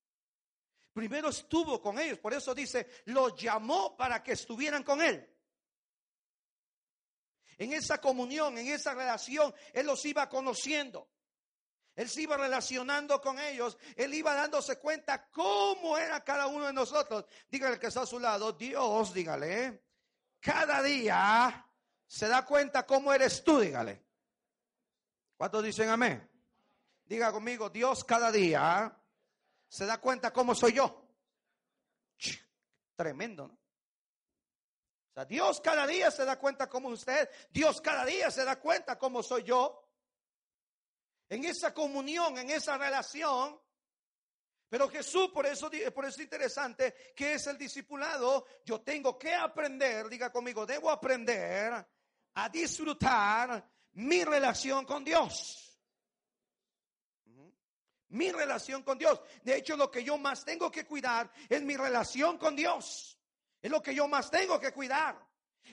Primero estuvo con ellos. Por eso dice, los llamó para que estuvieran con él. En esa comunión, en esa relación, Él los iba conociendo. Él se iba relacionando con ellos. Él iba dándose cuenta cómo era cada uno de nosotros. Dígale que está a su lado. Dios, dígale. Cada día se da cuenta cómo eres tú, dígale. ¿Cuántos dicen amén? Diga conmigo, Dios cada día se da cuenta cómo soy yo. Tremendo, ¿no? Dios cada día se da cuenta como usted, Dios cada día se da cuenta cómo soy yo. En esa comunión, en esa relación. Pero Jesús, por eso, por eso es interesante, que es el discipulado. Yo tengo que aprender, diga conmigo, debo aprender a disfrutar mi relación con Dios mi relación con Dios. De hecho, lo que yo más tengo que cuidar es mi relación con Dios. Es lo que yo más tengo que cuidar.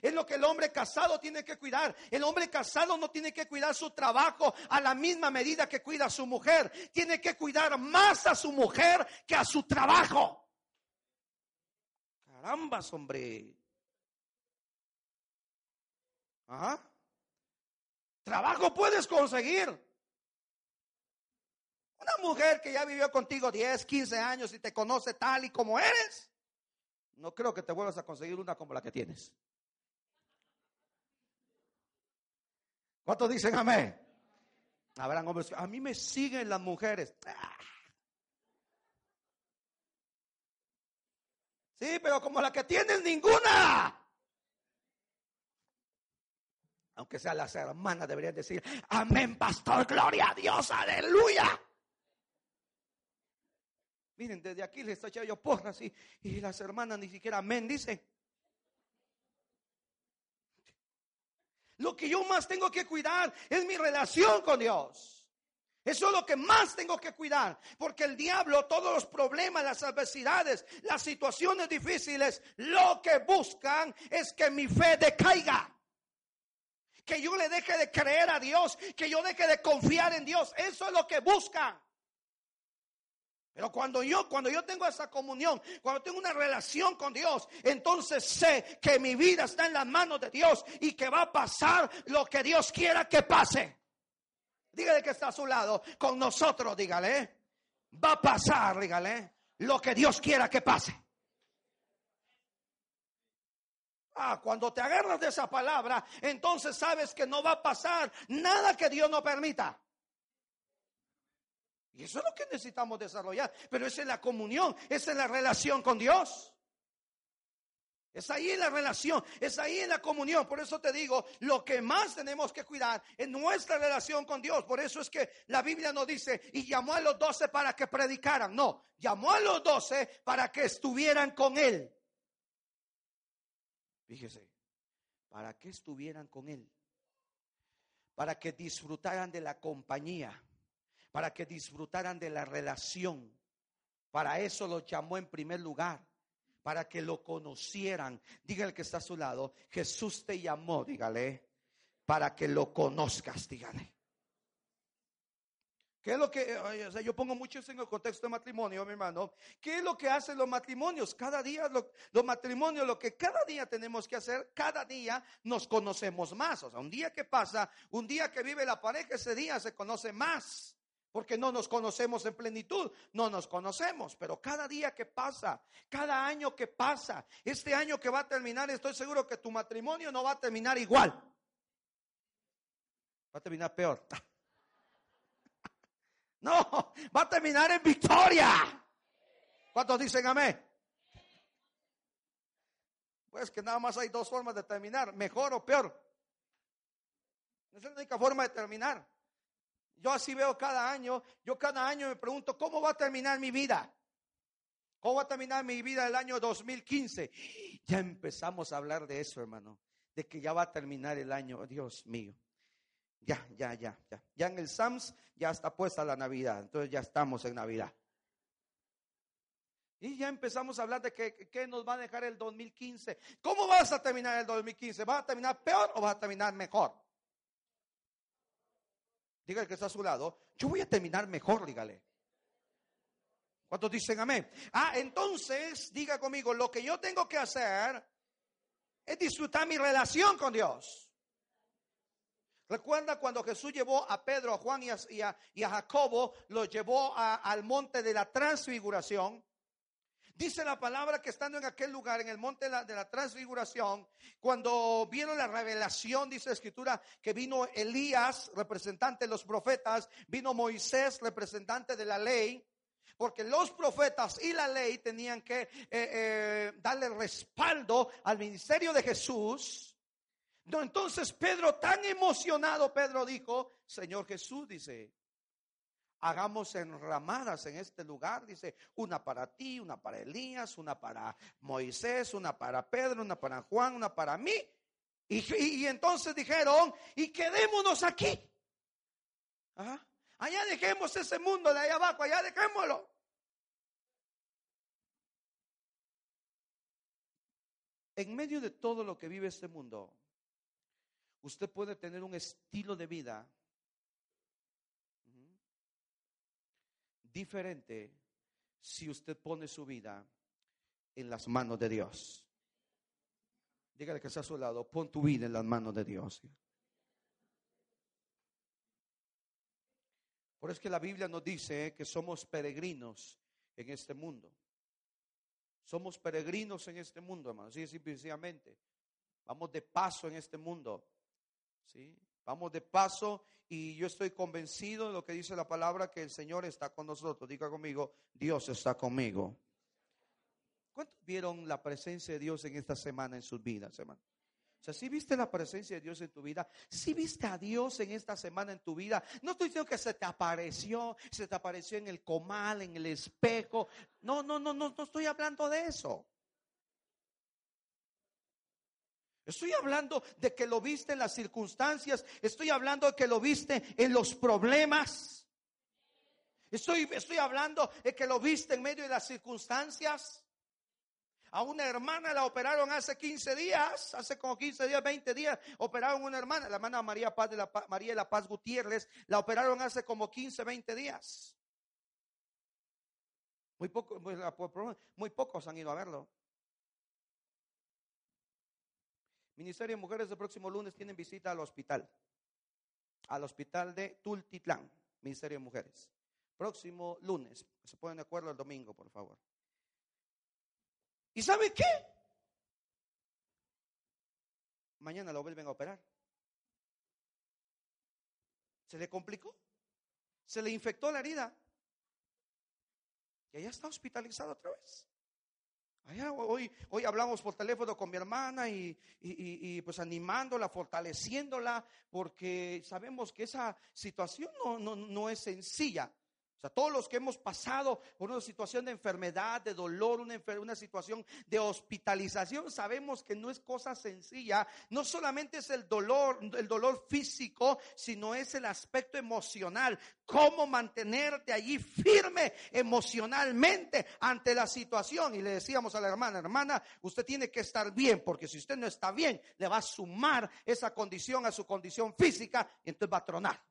Es lo que el hombre casado tiene que cuidar. El hombre casado no tiene que cuidar su trabajo a la misma medida que cuida a su mujer. Tiene que cuidar más a su mujer que a su trabajo. Caramba, hombre. Ajá. Trabajo puedes conseguir. Una mujer que ya vivió contigo 10, 15 años y te conoce tal y como eres, no creo que te vuelvas a conseguir una como la que tienes. ¿Cuántos dicen amén? Habrán hombres, a mí me siguen las mujeres. Ah. Sí, pero como la que tienes ninguna. Aunque sean las hermanas, deberían decir, amén, pastor, gloria a Dios, aleluya. Miren, desde aquí les estoy echando porras y, y las hermanas ni siquiera amén dicen. Lo que yo más tengo que cuidar es mi relación con Dios. Eso es lo que más tengo que cuidar, porque el diablo, todos los problemas, las adversidades, las situaciones difíciles, lo que buscan es que mi fe decaiga. Que yo le deje de creer a Dios, que yo deje de confiar en Dios. Eso es lo que buscan. Pero cuando yo, cuando yo tengo esa comunión, cuando tengo una relación con Dios, entonces sé que mi vida está en las manos de Dios y que va a pasar lo que Dios quiera que pase. Dígale que está a su lado, con nosotros, dígale. Va a pasar, dígale, lo que Dios quiera que pase. Ah, cuando te agarras de esa palabra, entonces sabes que no va a pasar nada que Dios no permita. Y eso es lo que necesitamos desarrollar. Pero es en la comunión, es en la relación con Dios. Es ahí en la relación, es ahí en la comunión. Por eso te digo, lo que más tenemos que cuidar es nuestra relación con Dios. Por eso es que la Biblia nos dice, y llamó a los doce para que predicaran. No, llamó a los doce para que estuvieran con Él. Fíjese, para que estuvieran con Él. Para que disfrutaran de la compañía para que disfrutaran de la relación. Para eso los llamó en primer lugar, para que lo conocieran. Dígale que está a su lado, Jesús te llamó, dígale, para que lo conozcas, dígale. ¿Qué es lo que, yo pongo mucho en el contexto de matrimonio, mi hermano? ¿Qué es lo que hacen los matrimonios? Cada día, los matrimonios, lo que cada día tenemos que hacer, cada día nos conocemos más. O sea, un día que pasa, un día que vive la pareja, ese día se conoce más. Porque no nos conocemos en plenitud, no nos conocemos, pero cada día que pasa, cada año que pasa, este año que va a terminar, estoy seguro que tu matrimonio no va a terminar igual. Va a terminar peor. <laughs> No, va a terminar en victoria. ¿Cuántos dicen amén? Pues que nada más hay dos formas de terminar, mejor o peor. Esa es la única forma de terminar. Yo así veo cada año, yo cada año me pregunto, ¿cómo va a terminar mi vida? ¿Cómo va a terminar mi vida el año 2015? Ya empezamos a hablar de eso, hermano, de que ya va a terminar el año, Dios mío. Ya, ya, ya, ya. Ya en el SAMS ya está puesta la Navidad, entonces ya estamos en Navidad. Y ya empezamos a hablar de qué nos va a dejar el 2015. ¿Cómo vas a terminar el 2015? ¿Vas a terminar peor o vas a terminar mejor? Dígale que está a su lado. Yo voy a terminar mejor, dígale. ¿Cuántos dicen amén? Ah, entonces, diga conmigo, lo que yo tengo que hacer es disfrutar mi relación con Dios. Recuerda cuando Jesús llevó a Pedro, a Juan y a, Jacobo, los llevó al monte de la transfiguración. Dice la palabra que estando en aquel lugar, en el monte de la, transfiguración, cuando vieron la revelación, dice la escritura, que vino Elías, representante de los profetas, vino Moisés, representante de la ley, porque los profetas y la ley tenían que eh, eh, darle respaldo al ministerio de Jesús. entonces Pedro, tan emocionado, Pedro dijo, Señor Jesús, dice, hagamos enramadas en este lugar, dice, una para ti, una para Elías, una para Moisés, una para Pedro, una para Juan, una para mí. Y, entonces dijeron, y quedémonos aquí. Allá dejemos ese mundo de allá abajo, allá dejémoslo. En medio de todo lo que vive este mundo, usted puede tener un estilo de vida diferente si usted pone su vida en las manos de Dios. Dígale que está a su lado, pon tu vida en las manos de Dios. Por eso es que la Biblia nos dice que somos peregrinos en este mundo. Somos peregrinos en este mundo, hermano, así simplemente. Vamos de paso en este mundo. ¿sí? Vamos de paso y yo estoy convencido de lo que dice la palabra, que el Señor está con nosotros. Diga conmigo, Dios está conmigo. ¿Cuántos vieron la presencia de Dios en esta semana en sus vidas, hermano? O sea, si viste la presencia de Dios en tu vida, si viste a Dios en esta semana en tu vida, no estoy diciendo que se te apareció, se te apareció en el comal, en el espejo. No, no, no, no, no estoy hablando de eso. Estoy hablando de que lo viste en las circunstancias, estoy hablando de que lo viste en los problemas. Estoy, estoy hablando de que lo viste en medio de las circunstancias. A una hermana la operaron hace 15 días, hace como 15 días, 20 días, operaron una hermana, la hermana María Paz de la María de la Paz Gutiérrez, la operaron hace como 15, 20 días. Muy, poco, muy pocos han ido a verlo. Ministerio de Mujeres el próximo lunes tienen visita al hospital, al hospital de Tultitlán, Ministerio de Mujeres. Próximo lunes, se ponen de acuerdo el domingo, por favor. ¿Y sabe qué? Mañana lo vuelven a operar. Se le complicó. Se le infectó la herida. Y allá está hospitalizado otra vez. Hoy, hoy hablamos por teléfono con mi hermana y, pues animándola, fortaleciéndola, porque sabemos que esa situación no es sencilla. O sea, todos los que hemos pasado por una situación de enfermedad, de dolor, una, una, situación de hospitalización, sabemos que no es cosa sencilla. No solamente es el dolor, el dolor físico, sino es el aspecto emocional. Cómo mantenerte allí firme emocionalmente ante la situación. Y le decíamos a la hermana, hermana, usted tiene que estar bien, porque si usted no está bien, le va a sumar esa condición a su condición física y entonces va a tronar.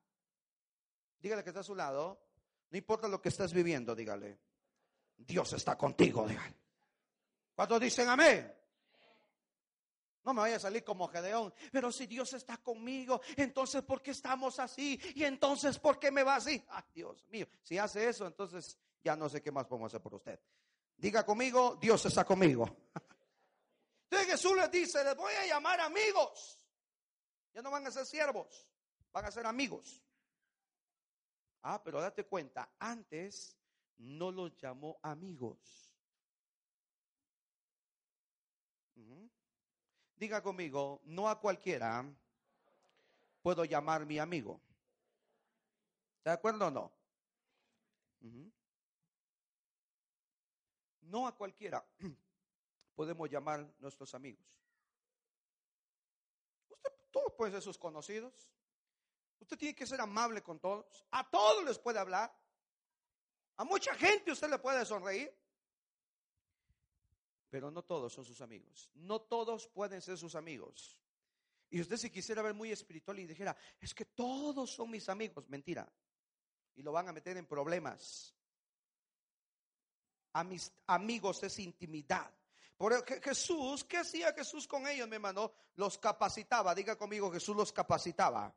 Dígale que está a su lado. No importa lo que estés viviendo, dígale. Dios está contigo, dígale. Cuando dicen amén? No me vaya a salir como Gedeón. Pero si Dios está conmigo, entonces ¿por qué estamos así? Y entonces ¿por qué me va así? Ay, Dios mío. Si hace eso, entonces ya no sé qué más podemos hacer por usted. Diga conmigo, Dios está conmigo. <laughs> Entonces Jesús les dice, les voy a llamar amigos. Ya no van a ser siervos, van a ser amigos. Ah, pero date cuenta, antes no los llamó amigos. Diga conmigo, no a cualquiera puedo llamar mi amigo. ¿De acuerdo o no? No a cualquiera <clears throat> podemos llamar nuestros amigos. Usted, todos pueden ser sus conocidos. Usted tiene que ser amable con todos. A todos les puede hablar. A mucha gente usted le puede sonreír. Pero no todos son sus amigos. No todos pueden ser sus amigos. Y usted si quisiera ver muy espiritual y dijera, es que todos son mis amigos. Mentira. Y lo van a meter en problemas. A mis amigos es intimidad. Por Jesús, ¿qué hacía Jesús con ellos, mi hermano? Los capacitaba. Diga conmigo, Jesús los capacitaba.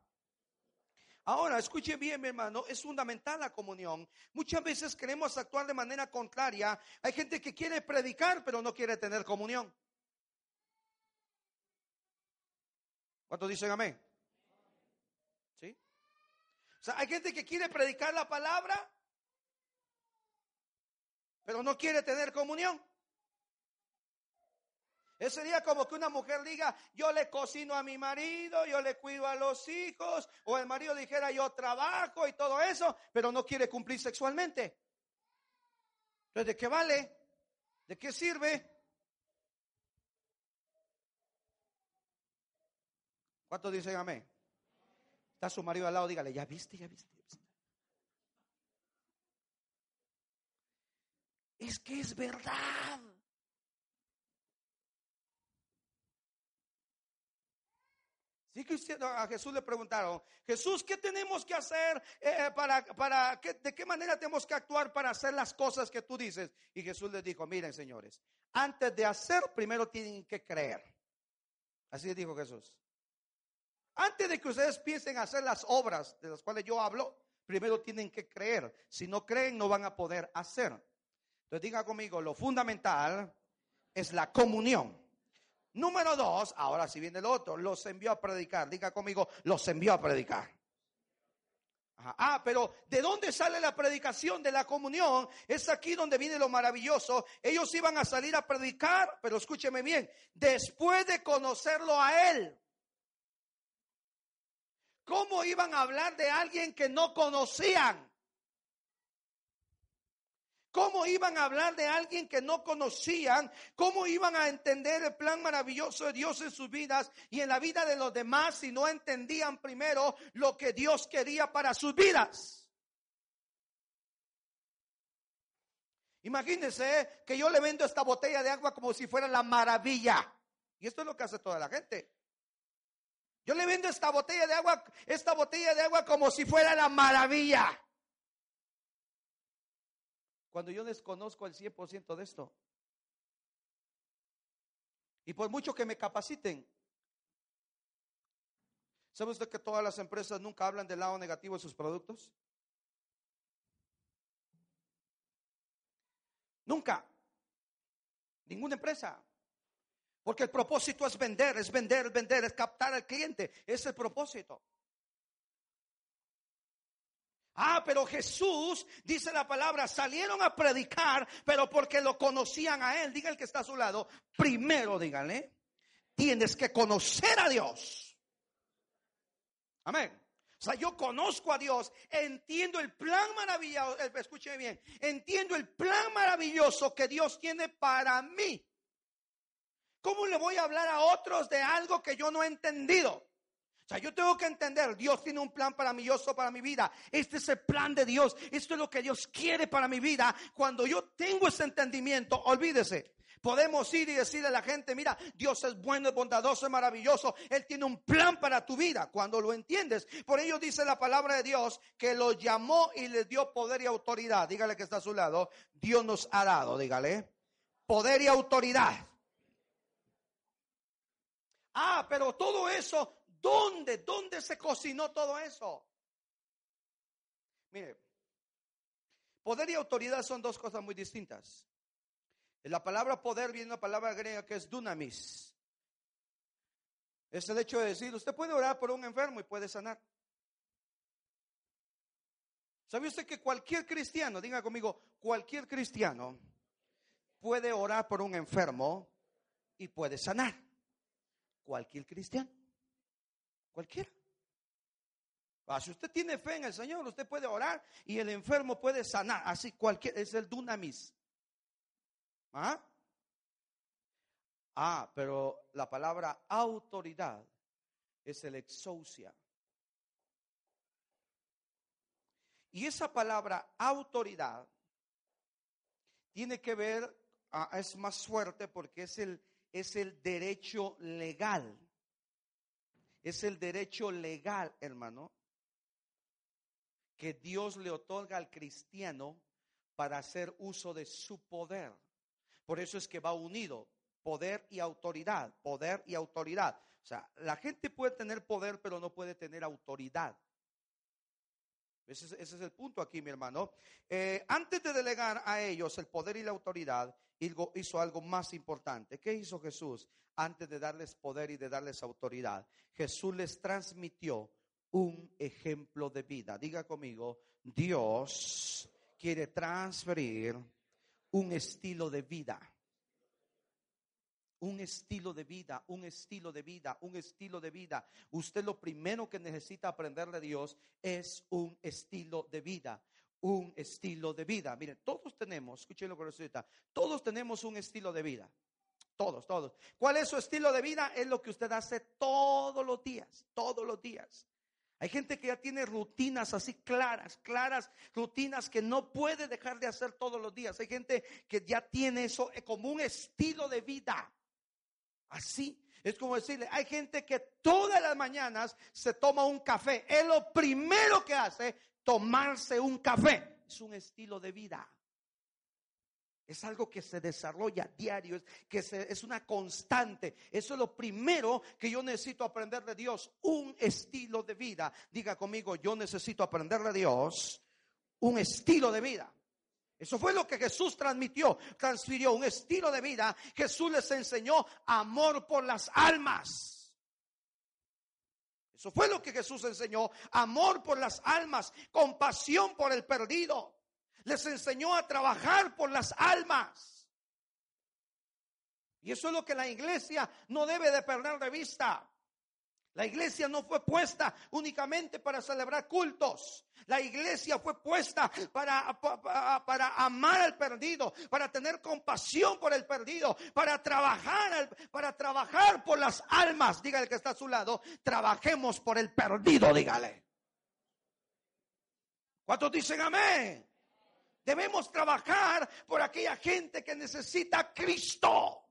Ahora, escuche bien, mi hermano, es fundamental la comunión. Muchas veces queremos actuar de manera contraria. Hay gente que quiere predicar, pero no quiere tener comunión. ¿Cuántos dicen amén? ¿Sí? O sea, hay gente que quiere predicar la palabra, pero no quiere tener comunión. Ese sería como que una mujer diga, yo le cocino a mi marido, yo le cuido a los hijos, o el marido dijera, yo trabajo y todo eso, pero no quiere cumplir sexualmente. Entonces, ¿de qué vale? ¿De qué sirve? ¿Cuántos dicen amén? Está su marido al lado, dígale, ya viste, ya viste. Es que es verdad. Sí que a Jesús le preguntaron, Jesús, ¿qué tenemos que hacer eh, para, para de qué manera tenemos que actuar para hacer las cosas que tú dices? Y Jesús les dijo, miren señores, antes de hacer, primero tienen que creer. Así dijo Jesús. Antes de que ustedes piensen hacer las obras de las cuales yo hablo, primero tienen que creer. Si no creen, no van a poder hacer. Entonces diga conmigo, lo fundamental es la comunión. Número dos, ahora si viene el otro, los envió a predicar. Diga conmigo, los envió a predicar. Ah, pero ¿de dónde sale la predicación de la comunión? Es aquí donde viene lo maravilloso. Ellos iban a salir a predicar, pero escúcheme bien, después de conocerlo a Él. ¿Cómo iban a hablar de alguien que no conocían? ¿Cómo iban a hablar de alguien que no conocían? ¿Cómo iban a entender el plan maravilloso de Dios en sus vidas y en la vida de los demás si no entendían primero lo que Dios quería para sus vidas? Imagínense que yo le vendo esta botella de agua como si fuera la maravilla. Y esto es lo que hace toda la gente. Yo le vendo esta botella de agua, esta botella de agua como si fuera la maravilla cuando yo desconozco el 100% de esto. Y por mucho que me capaciten, ¿sabe usted que todas las empresas nunca hablan del lado negativo de sus productos? Nunca. Ninguna empresa. Porque el propósito es vender, es vender, es vender, es captar al cliente. Es el propósito. Ah, pero Jesús, dice la palabra, salieron a predicar, pero porque lo conocían a Él. Diga el que está a su lado, primero díganle, tienes que conocer a Dios. Amén. O sea, yo conozco a Dios, entiendo el plan maravilloso, eh, escúcheme bien, entiendo el plan maravilloso que Dios tiene para mí. ¿Cómo le voy a hablar a otros de algo que yo no he entendido? O sea, yo tengo que entender, Dios tiene un plan maravilloso para mi vida. Este es el plan de Dios. Esto es lo que Dios quiere para mi vida. Cuando yo tengo ese entendimiento, olvídese. Podemos ir y decirle a la gente, mira, Dios es bueno, es bondadoso, es maravilloso. Él tiene un plan para tu vida cuando lo entiendes. Por ello dice la palabra de Dios que lo llamó y le dio poder y autoridad. Dígale que está a su lado. Dios nos ha dado, dígale. Poder y autoridad. Ah, pero todo eso ¿Dónde? ¿Dónde se cocinó todo eso? Mire, poder y autoridad son dos cosas muy distintas. la palabra poder viene una palabra griega que es dunamis. Es el hecho de decir, usted puede orar por un enfermo y puede sanar. ¿Sabe usted que cualquier cristiano, diga conmigo, cualquier cristiano puede orar por un enfermo y puede sanar? Cualquier cristiano. Cualquiera. Ah, si usted tiene fe en el Señor, usted puede orar y el enfermo puede sanar. Así cualquier, es el dunamis. ¿Ah? Ah, pero la palabra autoridad es el exousia. Y esa palabra autoridad tiene que ver, ah, es más fuerte porque es el, es el derecho legal es el derecho legal, hermano, que Dios le otorga al cristiano para hacer uso de su poder. Por eso es que va unido poder y autoridad, poder y autoridad. O sea, la gente puede tener poder, pero no puede tener autoridad. Ese es, el punto aquí, mi hermano. Eh, antes de delegar a ellos el poder y la autoridad, hizo algo más importante. ¿Qué hizo Jesús antes de darles poder y de darles autoridad? Jesús les transmitió un ejemplo de vida. Diga conmigo, Dios quiere transferir un estilo de vida. Un estilo de vida, un estilo de vida, un estilo de vida. Usted lo primero que necesita aprender de Dios es un estilo de vida un estilo de vida. Miren, todos tenemos, escuchen lo que resulta, todos tenemos un estilo de vida. Todos, todos. ¿Cuál es su estilo de vida? Es lo que usted hace todos los días, todos los días. Hay gente que ya tiene rutinas así claras, claras, rutinas que no puede dejar de hacer todos los días. Hay gente que ya tiene eso como un estilo de vida. Así. Es como decirle, hay gente que todas las mañanas se toma un café. Es lo primero que hace tomarse un café. Es un estilo de vida. Es algo que se desarrolla diario, que es una constante. Eso es lo primero que yo necesito aprender de Dios, un estilo de vida. Diga conmigo, yo necesito aprender de Dios un estilo de vida. Eso fue lo que Jesús transmitió, transfirió un estilo de vida. Jesús les enseñó amor por las almas. Eso fue lo que Jesús enseñó, amor por las almas, compasión por el perdido. Les enseñó a trabajar por las almas. Y eso es lo que la iglesia no debe de perder de vista. La iglesia no fue puesta únicamente para celebrar cultos. La iglesia fue puesta para, para, amar al perdido, para tener compasión por el perdido, para trabajar, para trabajar por las almas. Dígale que está a su lado, trabajemos por el perdido, dígale. ¿Cuántos dicen amén? Debemos trabajar por aquella gente que necesita Cristo.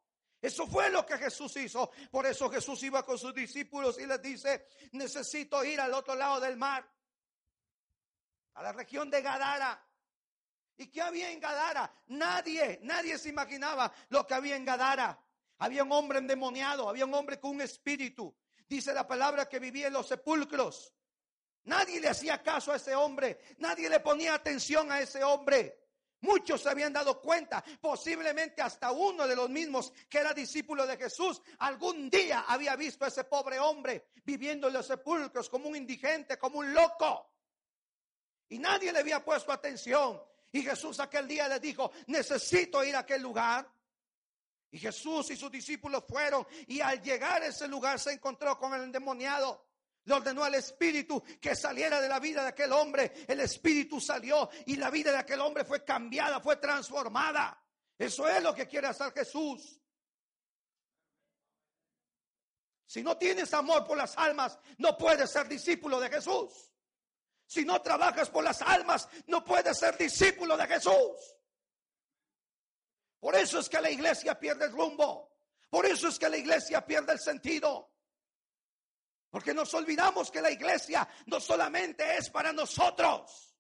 Eso fue lo que Jesús hizo. Por eso Jesús iba con sus discípulos y les dice, necesito ir al otro lado del mar, a la región de Gadara. ¿Y qué había en Gadara? Nadie, nadie se imaginaba lo que había en Gadara. Había un hombre endemoniado, había un hombre con un espíritu. Dice la palabra que vivía en los sepulcros. Nadie le hacía caso a ese hombre, nadie le ponía atención a ese hombre. Muchos se habían dado cuenta, posiblemente hasta uno de los mismos que era discípulo de Jesús, algún día había visto a ese pobre hombre viviendo en los sepulcros como un indigente, como un loco. Y nadie le había puesto atención. Y Jesús aquel día le dijo, necesito ir a aquel lugar. Y Jesús y sus discípulos fueron y al llegar a ese lugar se encontró con el endemoniado. Le ordenó al espíritu que saliera de la vida de aquel hombre. El espíritu salió y la vida de aquel hombre fue cambiada, fue transformada. Eso es lo que quiere hacer Jesús. Si no tienes amor por las almas, no puedes ser discípulo de Jesús. Si no trabajas por las almas, no puedes ser discípulo de Jesús. Por eso es que la iglesia pierde el rumbo. Por eso es que la iglesia pierde el sentido. Porque nos olvidamos que la iglesia no solamente es para nosotros.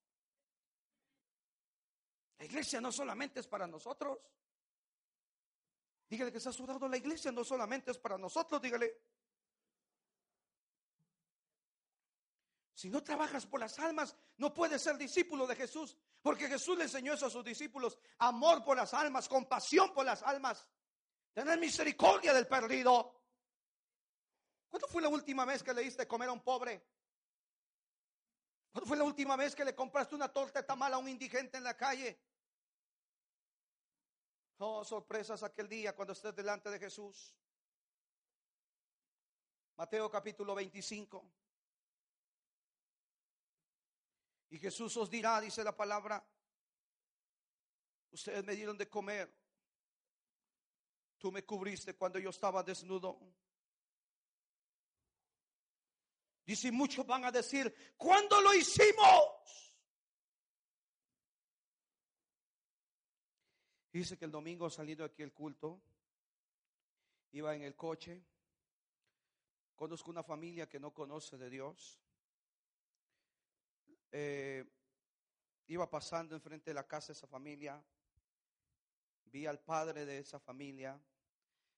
La iglesia no solamente es para nosotros. Dígale que está sudando la iglesia no solamente es para nosotros, dígale. Si no trabajas por las almas, no puedes ser discípulo de Jesús. Porque Jesús le enseñó eso a sus discípulos. Amor por las almas, compasión por las almas. Tener misericordia del perdido. ¿Cuándo fue la última vez que le diste comer a un pobre? ¿Cuándo fue la última vez que le compraste una torta de tamal a un indigente en la calle? Oh, sorpresas aquel día cuando estés delante de Jesús. Mateo capítulo 25. Y Jesús os dirá, dice la palabra, ustedes me dieron de comer. Tú me cubriste cuando yo estaba desnudo. Dice, muchos van a decir, ¿cuándo lo hicimos? Dice que el domingo saliendo aquí el culto, iba en el coche, conozco una familia que no conoce de Dios, eh, iba pasando enfrente de la casa de esa familia, vi al padre de esa familia,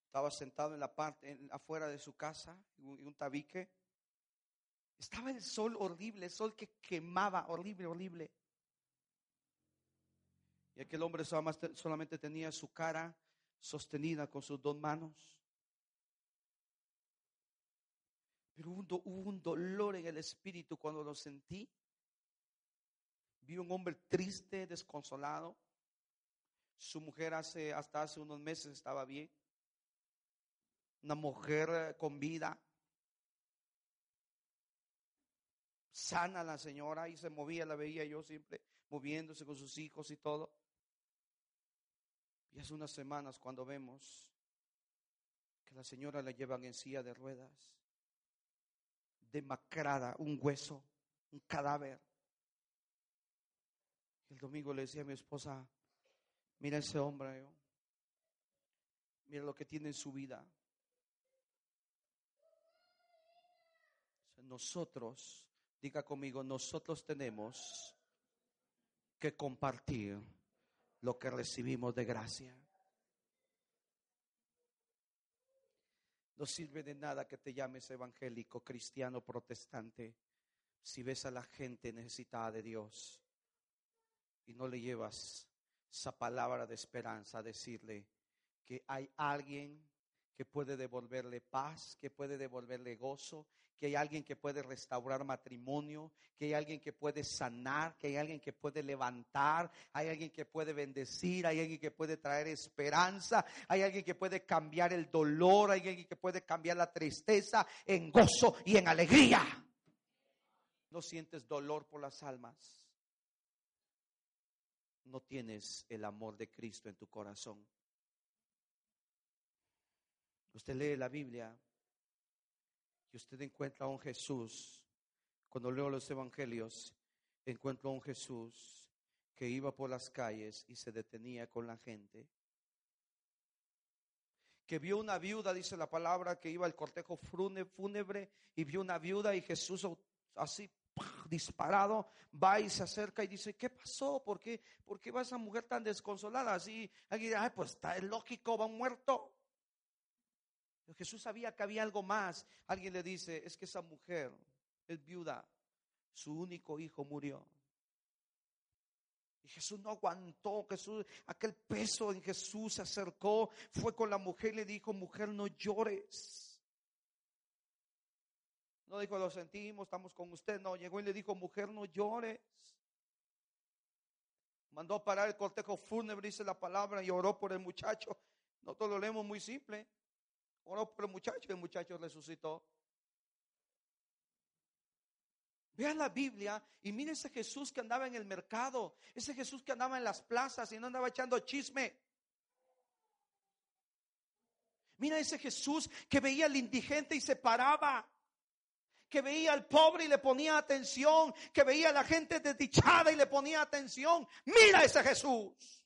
estaba sentado en la parte, afuera de su casa, en un tabique, estaba el sol horrible, el sol que quemaba, horrible, horrible. Y aquel hombre solamente tenía su cara sostenida con sus dos manos. Pero hubo un, dolor en el espíritu cuando lo sentí. Vi un hombre triste, desconsolado. Su mujer hace, hasta hace unos meses estaba bien. Una mujer con vida. Sana la señora y se movía, la veía yo siempre moviéndose con sus hijos y todo. Y hace unas semanas cuando vemos que la señora la llevan en silla de ruedas, demacrada, un hueso, un cadáver. El domingo le decía a mi esposa, mira ese hombre, mira lo que tiene en su vida. Nosotros Diga conmigo, nosotros tenemos que compartir lo que recibimos de gracia. No sirve de nada que te llames evangélico, cristiano, protestante, si ves a la gente necesitada de Dios y no le llevas esa palabra de esperanza, a decirle que hay alguien que puede devolverle paz, que puede devolverle gozo, que hay alguien que puede restaurar matrimonio, que hay alguien que puede sanar, que hay alguien que puede levantar, hay alguien que puede bendecir, hay alguien que puede traer esperanza, hay alguien que puede cambiar el dolor, hay alguien que puede cambiar la tristeza en gozo y en alegría. No sientes dolor por las almas. No tienes el amor de Cristo en tu corazón. Usted lee la Biblia usted encuentra a un Jesús, cuando leo los evangelios, encuentro a un Jesús que iba por las calles y se detenía con la gente. Que vio una viuda, dice la palabra, que iba al cortejo fúnebre y vio una viuda y Jesús así disparado va y se acerca y dice, ¿qué pasó? ¿Por qué, ¿Por qué va esa mujer tan desconsolada? Así, alguien ay, pues está lógico, va muerto. Jesús sabía que había algo más. Alguien le dice, es que esa mujer es viuda, su único hijo murió. Y Jesús no aguantó, Jesús, aquel peso en Jesús se acercó, fue con la mujer y le dijo, mujer, no llores. No dijo, lo sentimos, estamos con usted. No, llegó y le dijo, mujer, no llores. Mandó a parar el cortejo fúnebre, dice la palabra, y oró por el muchacho. Nosotros lo leemos muy simple. Oró por el muchacho y muchacho resucitó. Vean la Biblia y mire ese Jesús que andaba en el mercado, ese Jesús que andaba en las plazas y no andaba echando chisme. Mira ese Jesús que veía al indigente y se paraba, que veía al pobre y le ponía atención, que veía a la gente desdichada y le ponía atención. Mira ese Jesús.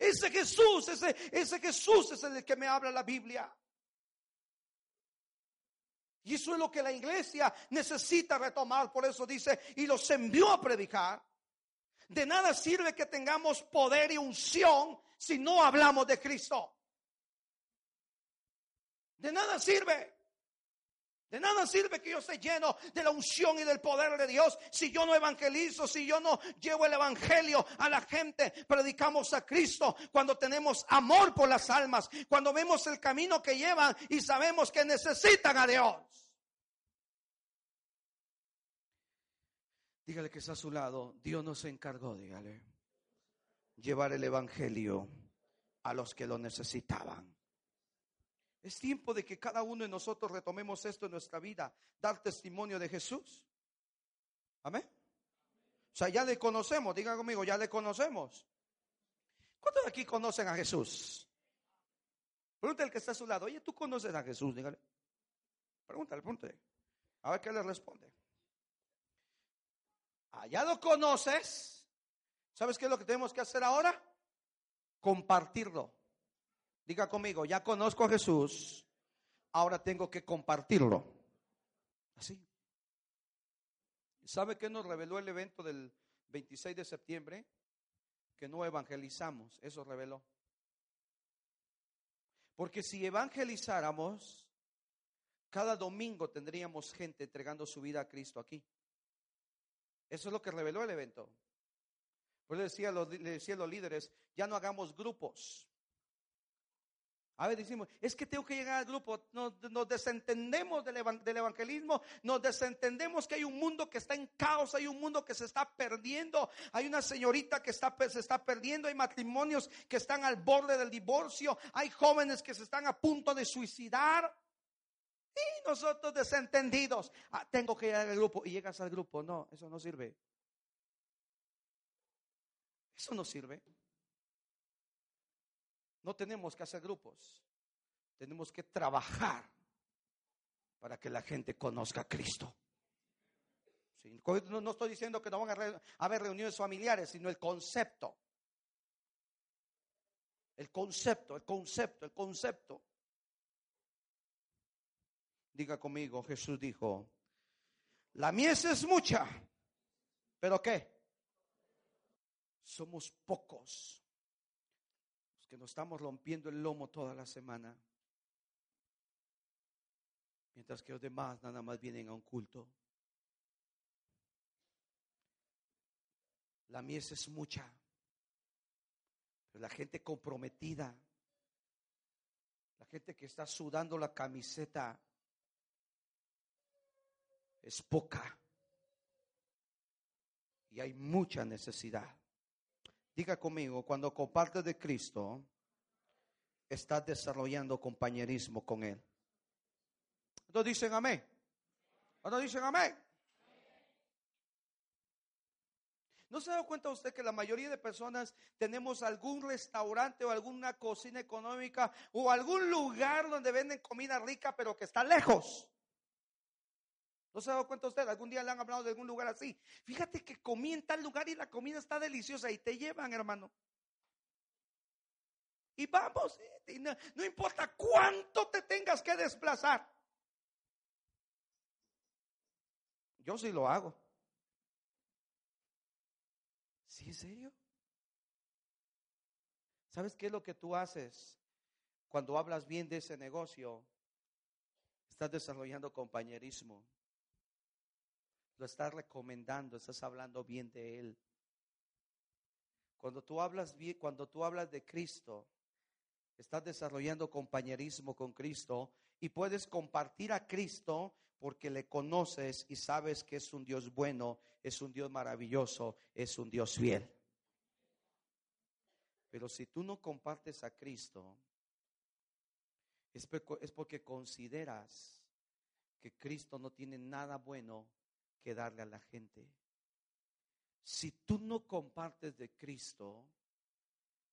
Ese Jesús, ese, ese Jesús es el que me habla la Biblia. Y eso es lo que la iglesia necesita retomar. Por eso dice, y los envió a predicar. De nada sirve que tengamos poder y unción si no hablamos de Cristo. De nada sirve. De nada sirve que yo esté lleno de la unción y del poder de Dios si yo no evangelizo, si yo no llevo el evangelio a la gente. Predicamos a Cristo cuando tenemos amor por las almas, cuando vemos el camino que llevan y sabemos que necesitan a Dios. Dígale que está a su lado. Dios nos encargó, dígale, llevar el evangelio a los que lo necesitaban. Es tiempo de que cada uno de nosotros retomemos esto en nuestra vida, dar testimonio de Jesús. Amén. O sea, ya le conocemos, diga conmigo, ya le conocemos. ¿Cuántos de aquí conocen a Jesús? Pregúntale al que está a su lado, oye, ¿tú conoces a Jesús? Dígale. Pregúntale, pregúntale. A ver qué le responde. Ah, ya lo conoces. ¿Sabes qué es lo que tenemos que hacer ahora? Compartirlo. Diga conmigo, ya conozco a Jesús, ahora tengo que compartirlo. Así. ¿Sabe qué nos reveló el evento del 26 de septiembre? Que no evangelizamos, eso reveló. Porque si evangelizáramos, cada domingo tendríamos gente entregando su vida a Cristo aquí. Eso es lo que reveló el evento. Por eso le decía a los líderes, ya no hagamos grupos. A veces decimos, es que tengo que llegar al grupo, nos, desentendemos del, evangelismo, nos desentendemos que hay un mundo que está en caos, hay un mundo que se está perdiendo, hay una señorita que está, se está perdiendo, hay matrimonios que están al borde del divorcio, hay jóvenes que se están a punto de suicidar. Y nosotros desentendidos, ah, tengo que llegar al grupo y llegas al grupo, no, eso no sirve. Eso no sirve. No tenemos que hacer grupos. Tenemos que trabajar para que la gente conozca a Cristo. no, estoy diciendo que no van a haber reuniones familiares, sino el concepto. El concepto, el concepto, el concepto. Diga conmigo, Jesús dijo, la mies es mucha, pero ¿qué? somos pocos que nos estamos rompiendo el lomo toda la semana, mientras que los demás nada más vienen a un culto. La mies es mucha, pero la gente comprometida, la gente que está sudando la camiseta, es poca. Y hay mucha necesidad. Diga conmigo, cuando compartes de Cristo, estás desarrollando compañerismo con Él. ¿No dicen amén? ¿No dicen amén? ¿No se da cuenta usted que la mayoría de personas tenemos algún restaurante o alguna cocina económica o algún lugar donde venden comida rica pero que está lejos? ¿No se ha dado cuenta usted? Algún día le han hablado de algún lugar así. Fíjate que comí en tal lugar y la comida está deliciosa y te llevan, hermano. Y vamos, eh, no, no importa cuánto te tengas que desplazar. Yo sí lo hago. ¿Sí, en serio? ¿Sabes qué es lo que tú haces cuando hablas bien de ese negocio? Estás desarrollando compañerismo. Estás recomendando, estás hablando bien de él. Cuando tú hablas bien, cuando tú hablas de Cristo, estás desarrollando compañerismo con Cristo y puedes compartir a Cristo porque le conoces y sabes que es un Dios bueno, es un Dios maravilloso, es un Dios fiel. Pero si tú no compartes a Cristo, es porque consideras que Cristo no tiene nada bueno que darle a la gente. Si tú no compartes de Cristo,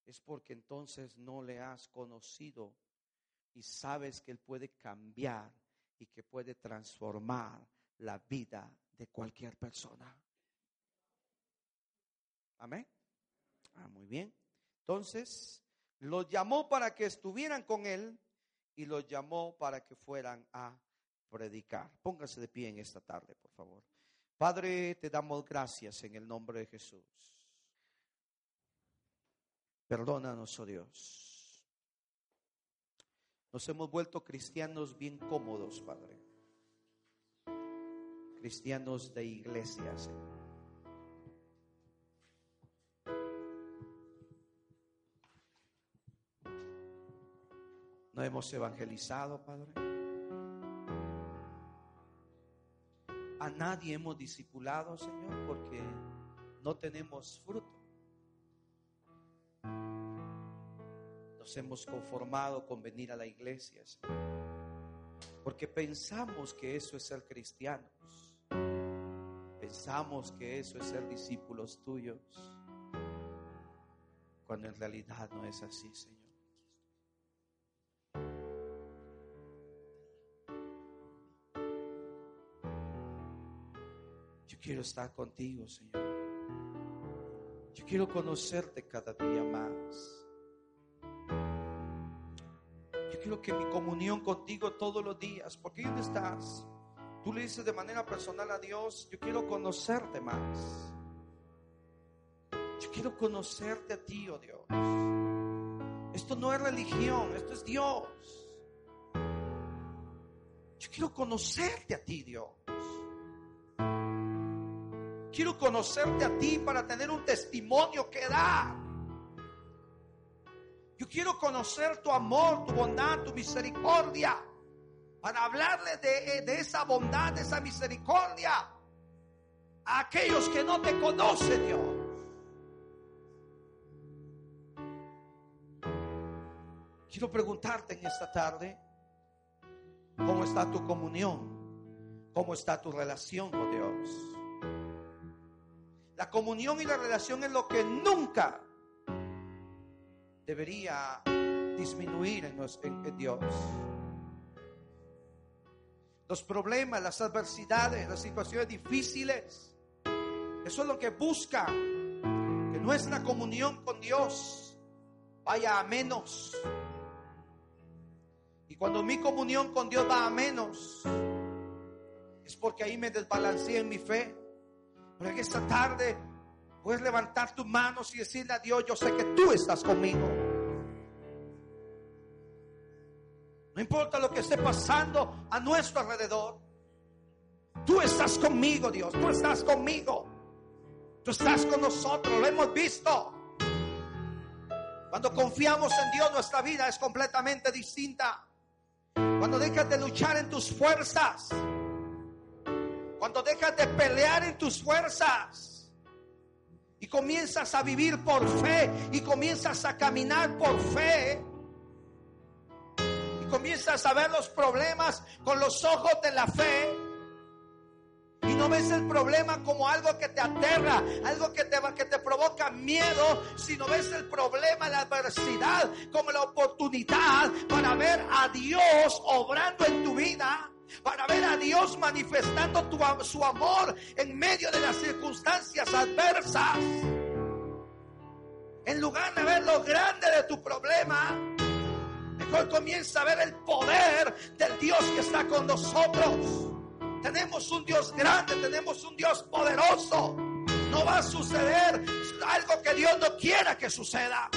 es porque entonces no le has conocido y sabes que Él puede cambiar y que puede transformar la vida de cualquier persona. Amén. Ah, muy bien. Entonces, los llamó para que estuvieran con Él y los llamó para que fueran a predicar. Póngase de pie en esta tarde, por favor. Padre, te damos gracias en el nombre de Jesús. Perdónanos, oh Dios. Nos hemos vuelto cristianos bien cómodos, Padre. Cristianos de iglesias. No hemos evangelizado, Padre. Nadie hemos discipulado, Señor, porque no tenemos fruto. Nos hemos conformado con venir a la iglesia, Señor, porque pensamos que eso es ser cristianos. Pensamos que eso es ser discípulos tuyos, cuando en realidad no es así, Señor. Quiero estar contigo, Señor. Yo quiero conocerte cada día más. Yo quiero que mi comunión contigo todos los días, porque ¿dónde estás? Tú le dices de manera personal a Dios, yo quiero conocerte más. Yo quiero conocerte a ti, oh Dios. Esto no es religión, esto es Dios. Yo quiero conocerte a ti, Dios. Quiero conocerte a ti para tener un testimonio que dar. Yo quiero conocer tu amor, tu bondad, tu misericordia. Para hablarle de, de esa bondad, de esa misericordia a aquellos que no te conocen, Dios. Quiero preguntarte en esta tarde, ¿cómo está tu comunión? ¿Cómo está tu relación con Dios? La comunión y la relación es lo que nunca debería disminuir en, Dios. Los problemas, las adversidades, las situaciones difíciles, eso es lo que busca, que nuestra comunión con Dios vaya a menos. Y cuando mi comunión con Dios va a menos, es porque ahí me desbalanceé en mi fe pero en esta tarde Puedes levantar tus manos y decirle a Dios, yo sé que tú estás conmigo. No importa lo que esté pasando a nuestro alrededor. Tú estás conmigo, Dios. Tú estás conmigo. Tú estás con nosotros. Lo hemos visto. Cuando confiamos en Dios, nuestra vida es completamente distinta. Cuando dejas de luchar en tus fuerzas. Cuando dejas de pelear en tus fuerzas. Y comienzas a vivir por fe. Y comienzas a caminar por fe. Y comienzas a ver los problemas con los ojos de la fe y no ves el problema como algo que te aterra, algo que te, que te provoca miedo, sino ves el problema, la adversidad, como la oportunidad para ver a Dios obrando en tu vida. Para ver a Dios manifestando tu, su amor en medio de las circunstancias adversas. En lugar de ver lo grande de tu problema, mejor comienza a ver el poder del Dios que está con nosotros. Tenemos un Dios grande, tenemos un Dios poderoso. No va a suceder algo que Dios no quiera que suceda.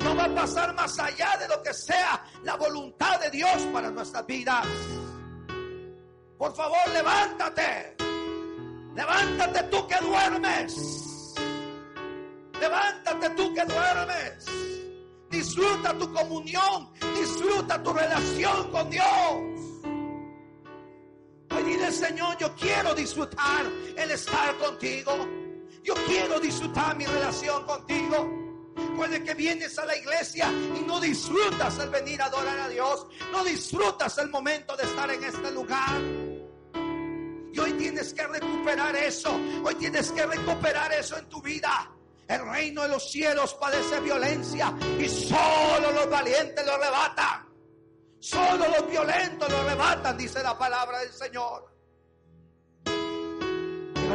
No va a pasar más allá de lo que sea la voluntad de Dios para nuestras vidas. Por favor, levántate. Levántate tú que duermes. Levántate tú que duermes. Disfruta tu comunión. Disfruta tu relación con Dios. Hoy dile, Señor, yo quiero disfrutar el estar contigo. Yo quiero disfrutar mi relación contigo. Puede que vienes a la iglesia y no disfrutas el venir a adorar a Dios. No disfrutas el momento de estar en este lugar. Y hoy tienes que recuperar eso. Hoy tienes que recuperar eso en tu vida. El reino de los cielos padece violencia y solo los valientes lo arrebatan. Solo los violentos lo arrebatan, dice la palabra del Señor.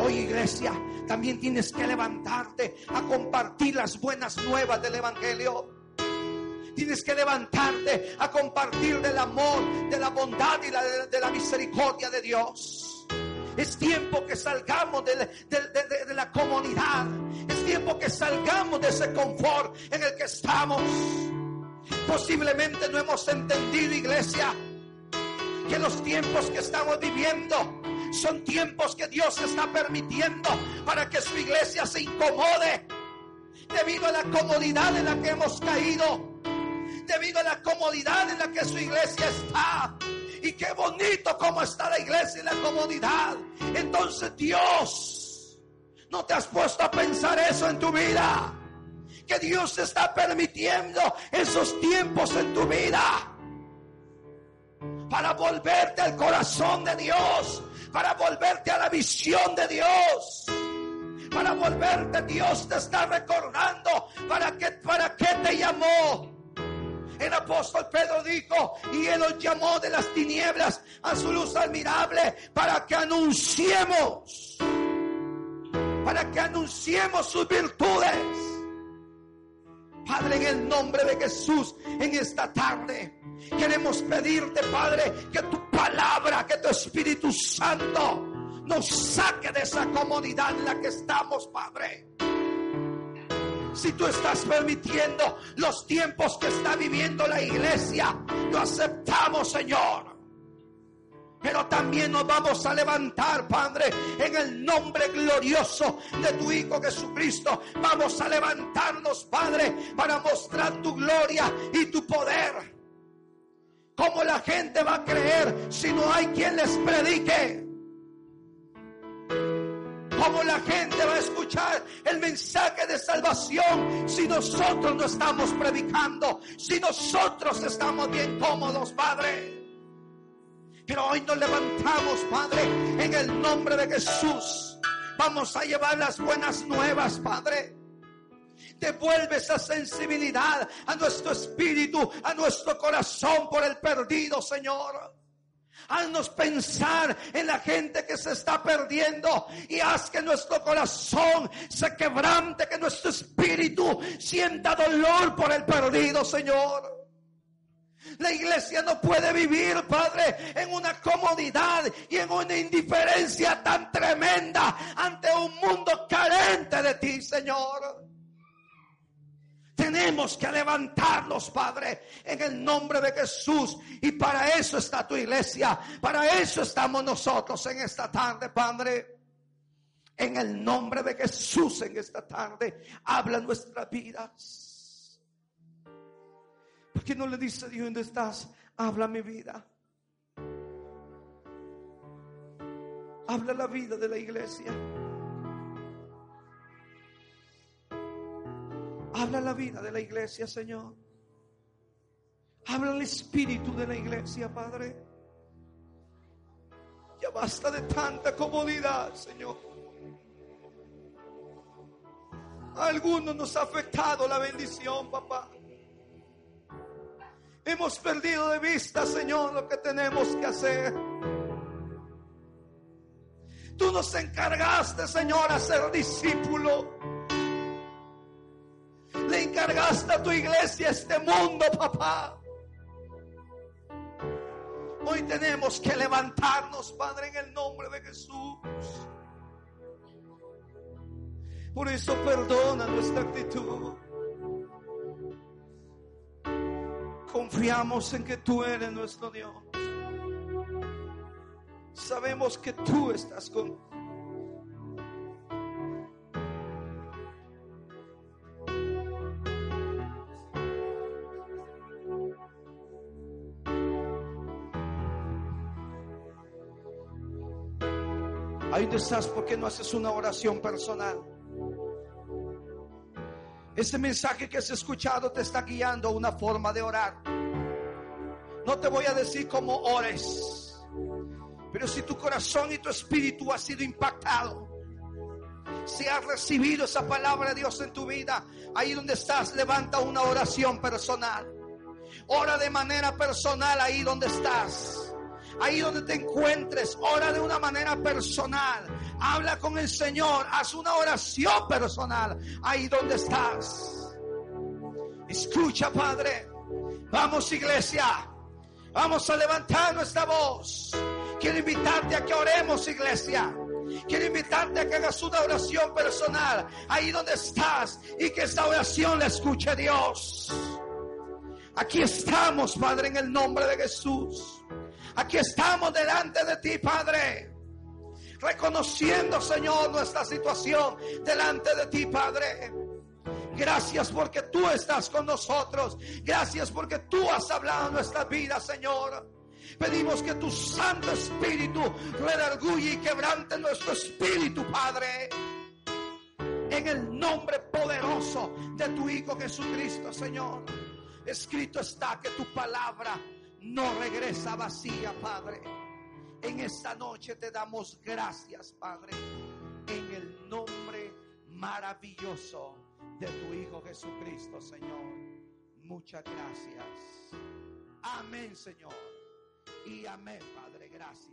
Hoy, iglesia, también tienes que levantarte a compartir las buenas nuevas del Evangelio. Tienes que levantarte a compartir del amor, de la bondad y de la misericordia de Dios. Es tiempo que salgamos de, de, la comunidad. Es tiempo que salgamos de ese confort en el que estamos. Posiblemente no hemos entendido, iglesia, que los tiempos que estamos viviendo son tiempos que Dios está permitiendo para que su iglesia se incomode debido a la comodidad en la que hemos caído, debido a la comodidad en la que su iglesia está. Y qué bonito como está la iglesia en la comodidad. Entonces Dios, no te has puesto a pensar eso en tu vida que Dios está permitiendo esos tiempos en tu vida para volverte al corazón de Dios, para volverte a la visión de Dios. Para volverte, Dios te está recordando para qué, para qué te llamó. El apóstol Pedro dijo, y él os llamó de las tinieblas a su luz admirable para que anunciemos, para que anunciemos sus virtudes Padre, en el nombre de Jesús, en esta tarde, queremos pedirte, Padre, que tu palabra, que tu Espíritu Santo nos saque de esa comodidad en la que estamos, Padre. Si tú estás permitiendo los tiempos que está viviendo la iglesia, lo aceptamos, Señor. Pero también nos vamos a levantar, Padre, en el nombre glorioso de tu Hijo Jesucristo. Vamos a levantarnos, Padre, para mostrar tu gloria y tu poder. ¿Cómo la gente va a creer si no hay quien les predique? ¿Cómo la gente va a escuchar el mensaje de salvación si nosotros no estamos predicando? Si nosotros estamos bien cómodos, Padre. Pero hoy nos levantamos, Padre, en el nombre de Jesús. Vamos a llevar las buenas nuevas, Padre. Devuelve esa sensibilidad a nuestro espíritu, a nuestro corazón por el perdido, Señor. Haznos pensar en la gente que se está perdiendo y haz que nuestro corazón se quebrante, que nuestro espíritu sienta dolor por el perdido, Señor. La iglesia no puede vivir, Padre, en una comodidad y en una indiferencia tan tremenda ante un mundo carente de ti, Señor. Tenemos que levantarnos, Padre, en el nombre de Jesús. Y para eso está tu iglesia. Para eso estamos nosotros en esta tarde, Padre. En el nombre de Jesús en esta tarde. Habla nuestras vidas. ¿Por qué no le dice Dios dónde estás? Habla mi vida. Habla la vida de la iglesia. Habla la vida de la iglesia, Señor. Habla el espíritu de la iglesia, Padre. Ya basta de tanta comodidad, Señor. A algunos nos ha afectado la bendición, papá. Hemos perdido de vista, Señor, lo que tenemos que hacer. Tú nos encargaste, Señor, a ser discípulo. Le encargaste a tu iglesia este mundo, papá. Hoy tenemos que levantarnos, Padre, en el nombre de Jesús. Por eso perdona nuestra actitud. Confiamos en que tú eres nuestro Dios. Sabemos que tú estás con Ahí donde estás, ¿por qué no haces una oración personal? Ese mensaje que has escuchado te está guiando a una forma de orar. No te voy a decir cómo ores, pero si tu corazón y tu espíritu ha sido impactado, si has recibido esa palabra de Dios en tu vida, ahí donde estás, levanta una oración personal. Ora de manera personal ahí donde estás. Ahí donde te encuentres, ora de una manera personal. Habla con el Señor, haz una oración personal ahí donde estás. Escucha, Padre. Vamos, iglesia. Vamos a levantar nuestra voz. Quiero invitarte a que oremos, iglesia. Quiero invitarte a que hagas una oración personal ahí donde estás y que esta oración la escuche Dios. Aquí estamos, Padre, en el nombre de Jesús. Aquí estamos delante de ti, Padre. Reconociendo, Señor, nuestra situación delante de ti, Padre. Gracias porque tú estás con nosotros. Gracias porque tú has hablado nuestra vida, Señor. Pedimos que tu Santo Espíritu redarguye y quebrante nuestro espíritu, Padre. En el nombre poderoso de tu Hijo Jesucristo, Señor. Escrito está que tu palabra no regresa vacía, Padre. En esta noche te damos gracias, Padre, en el nombre maravilloso de tu Hijo Jesucristo, Señor. Muchas gracias. Amén, Señor. Y amén, Padre. Gracias.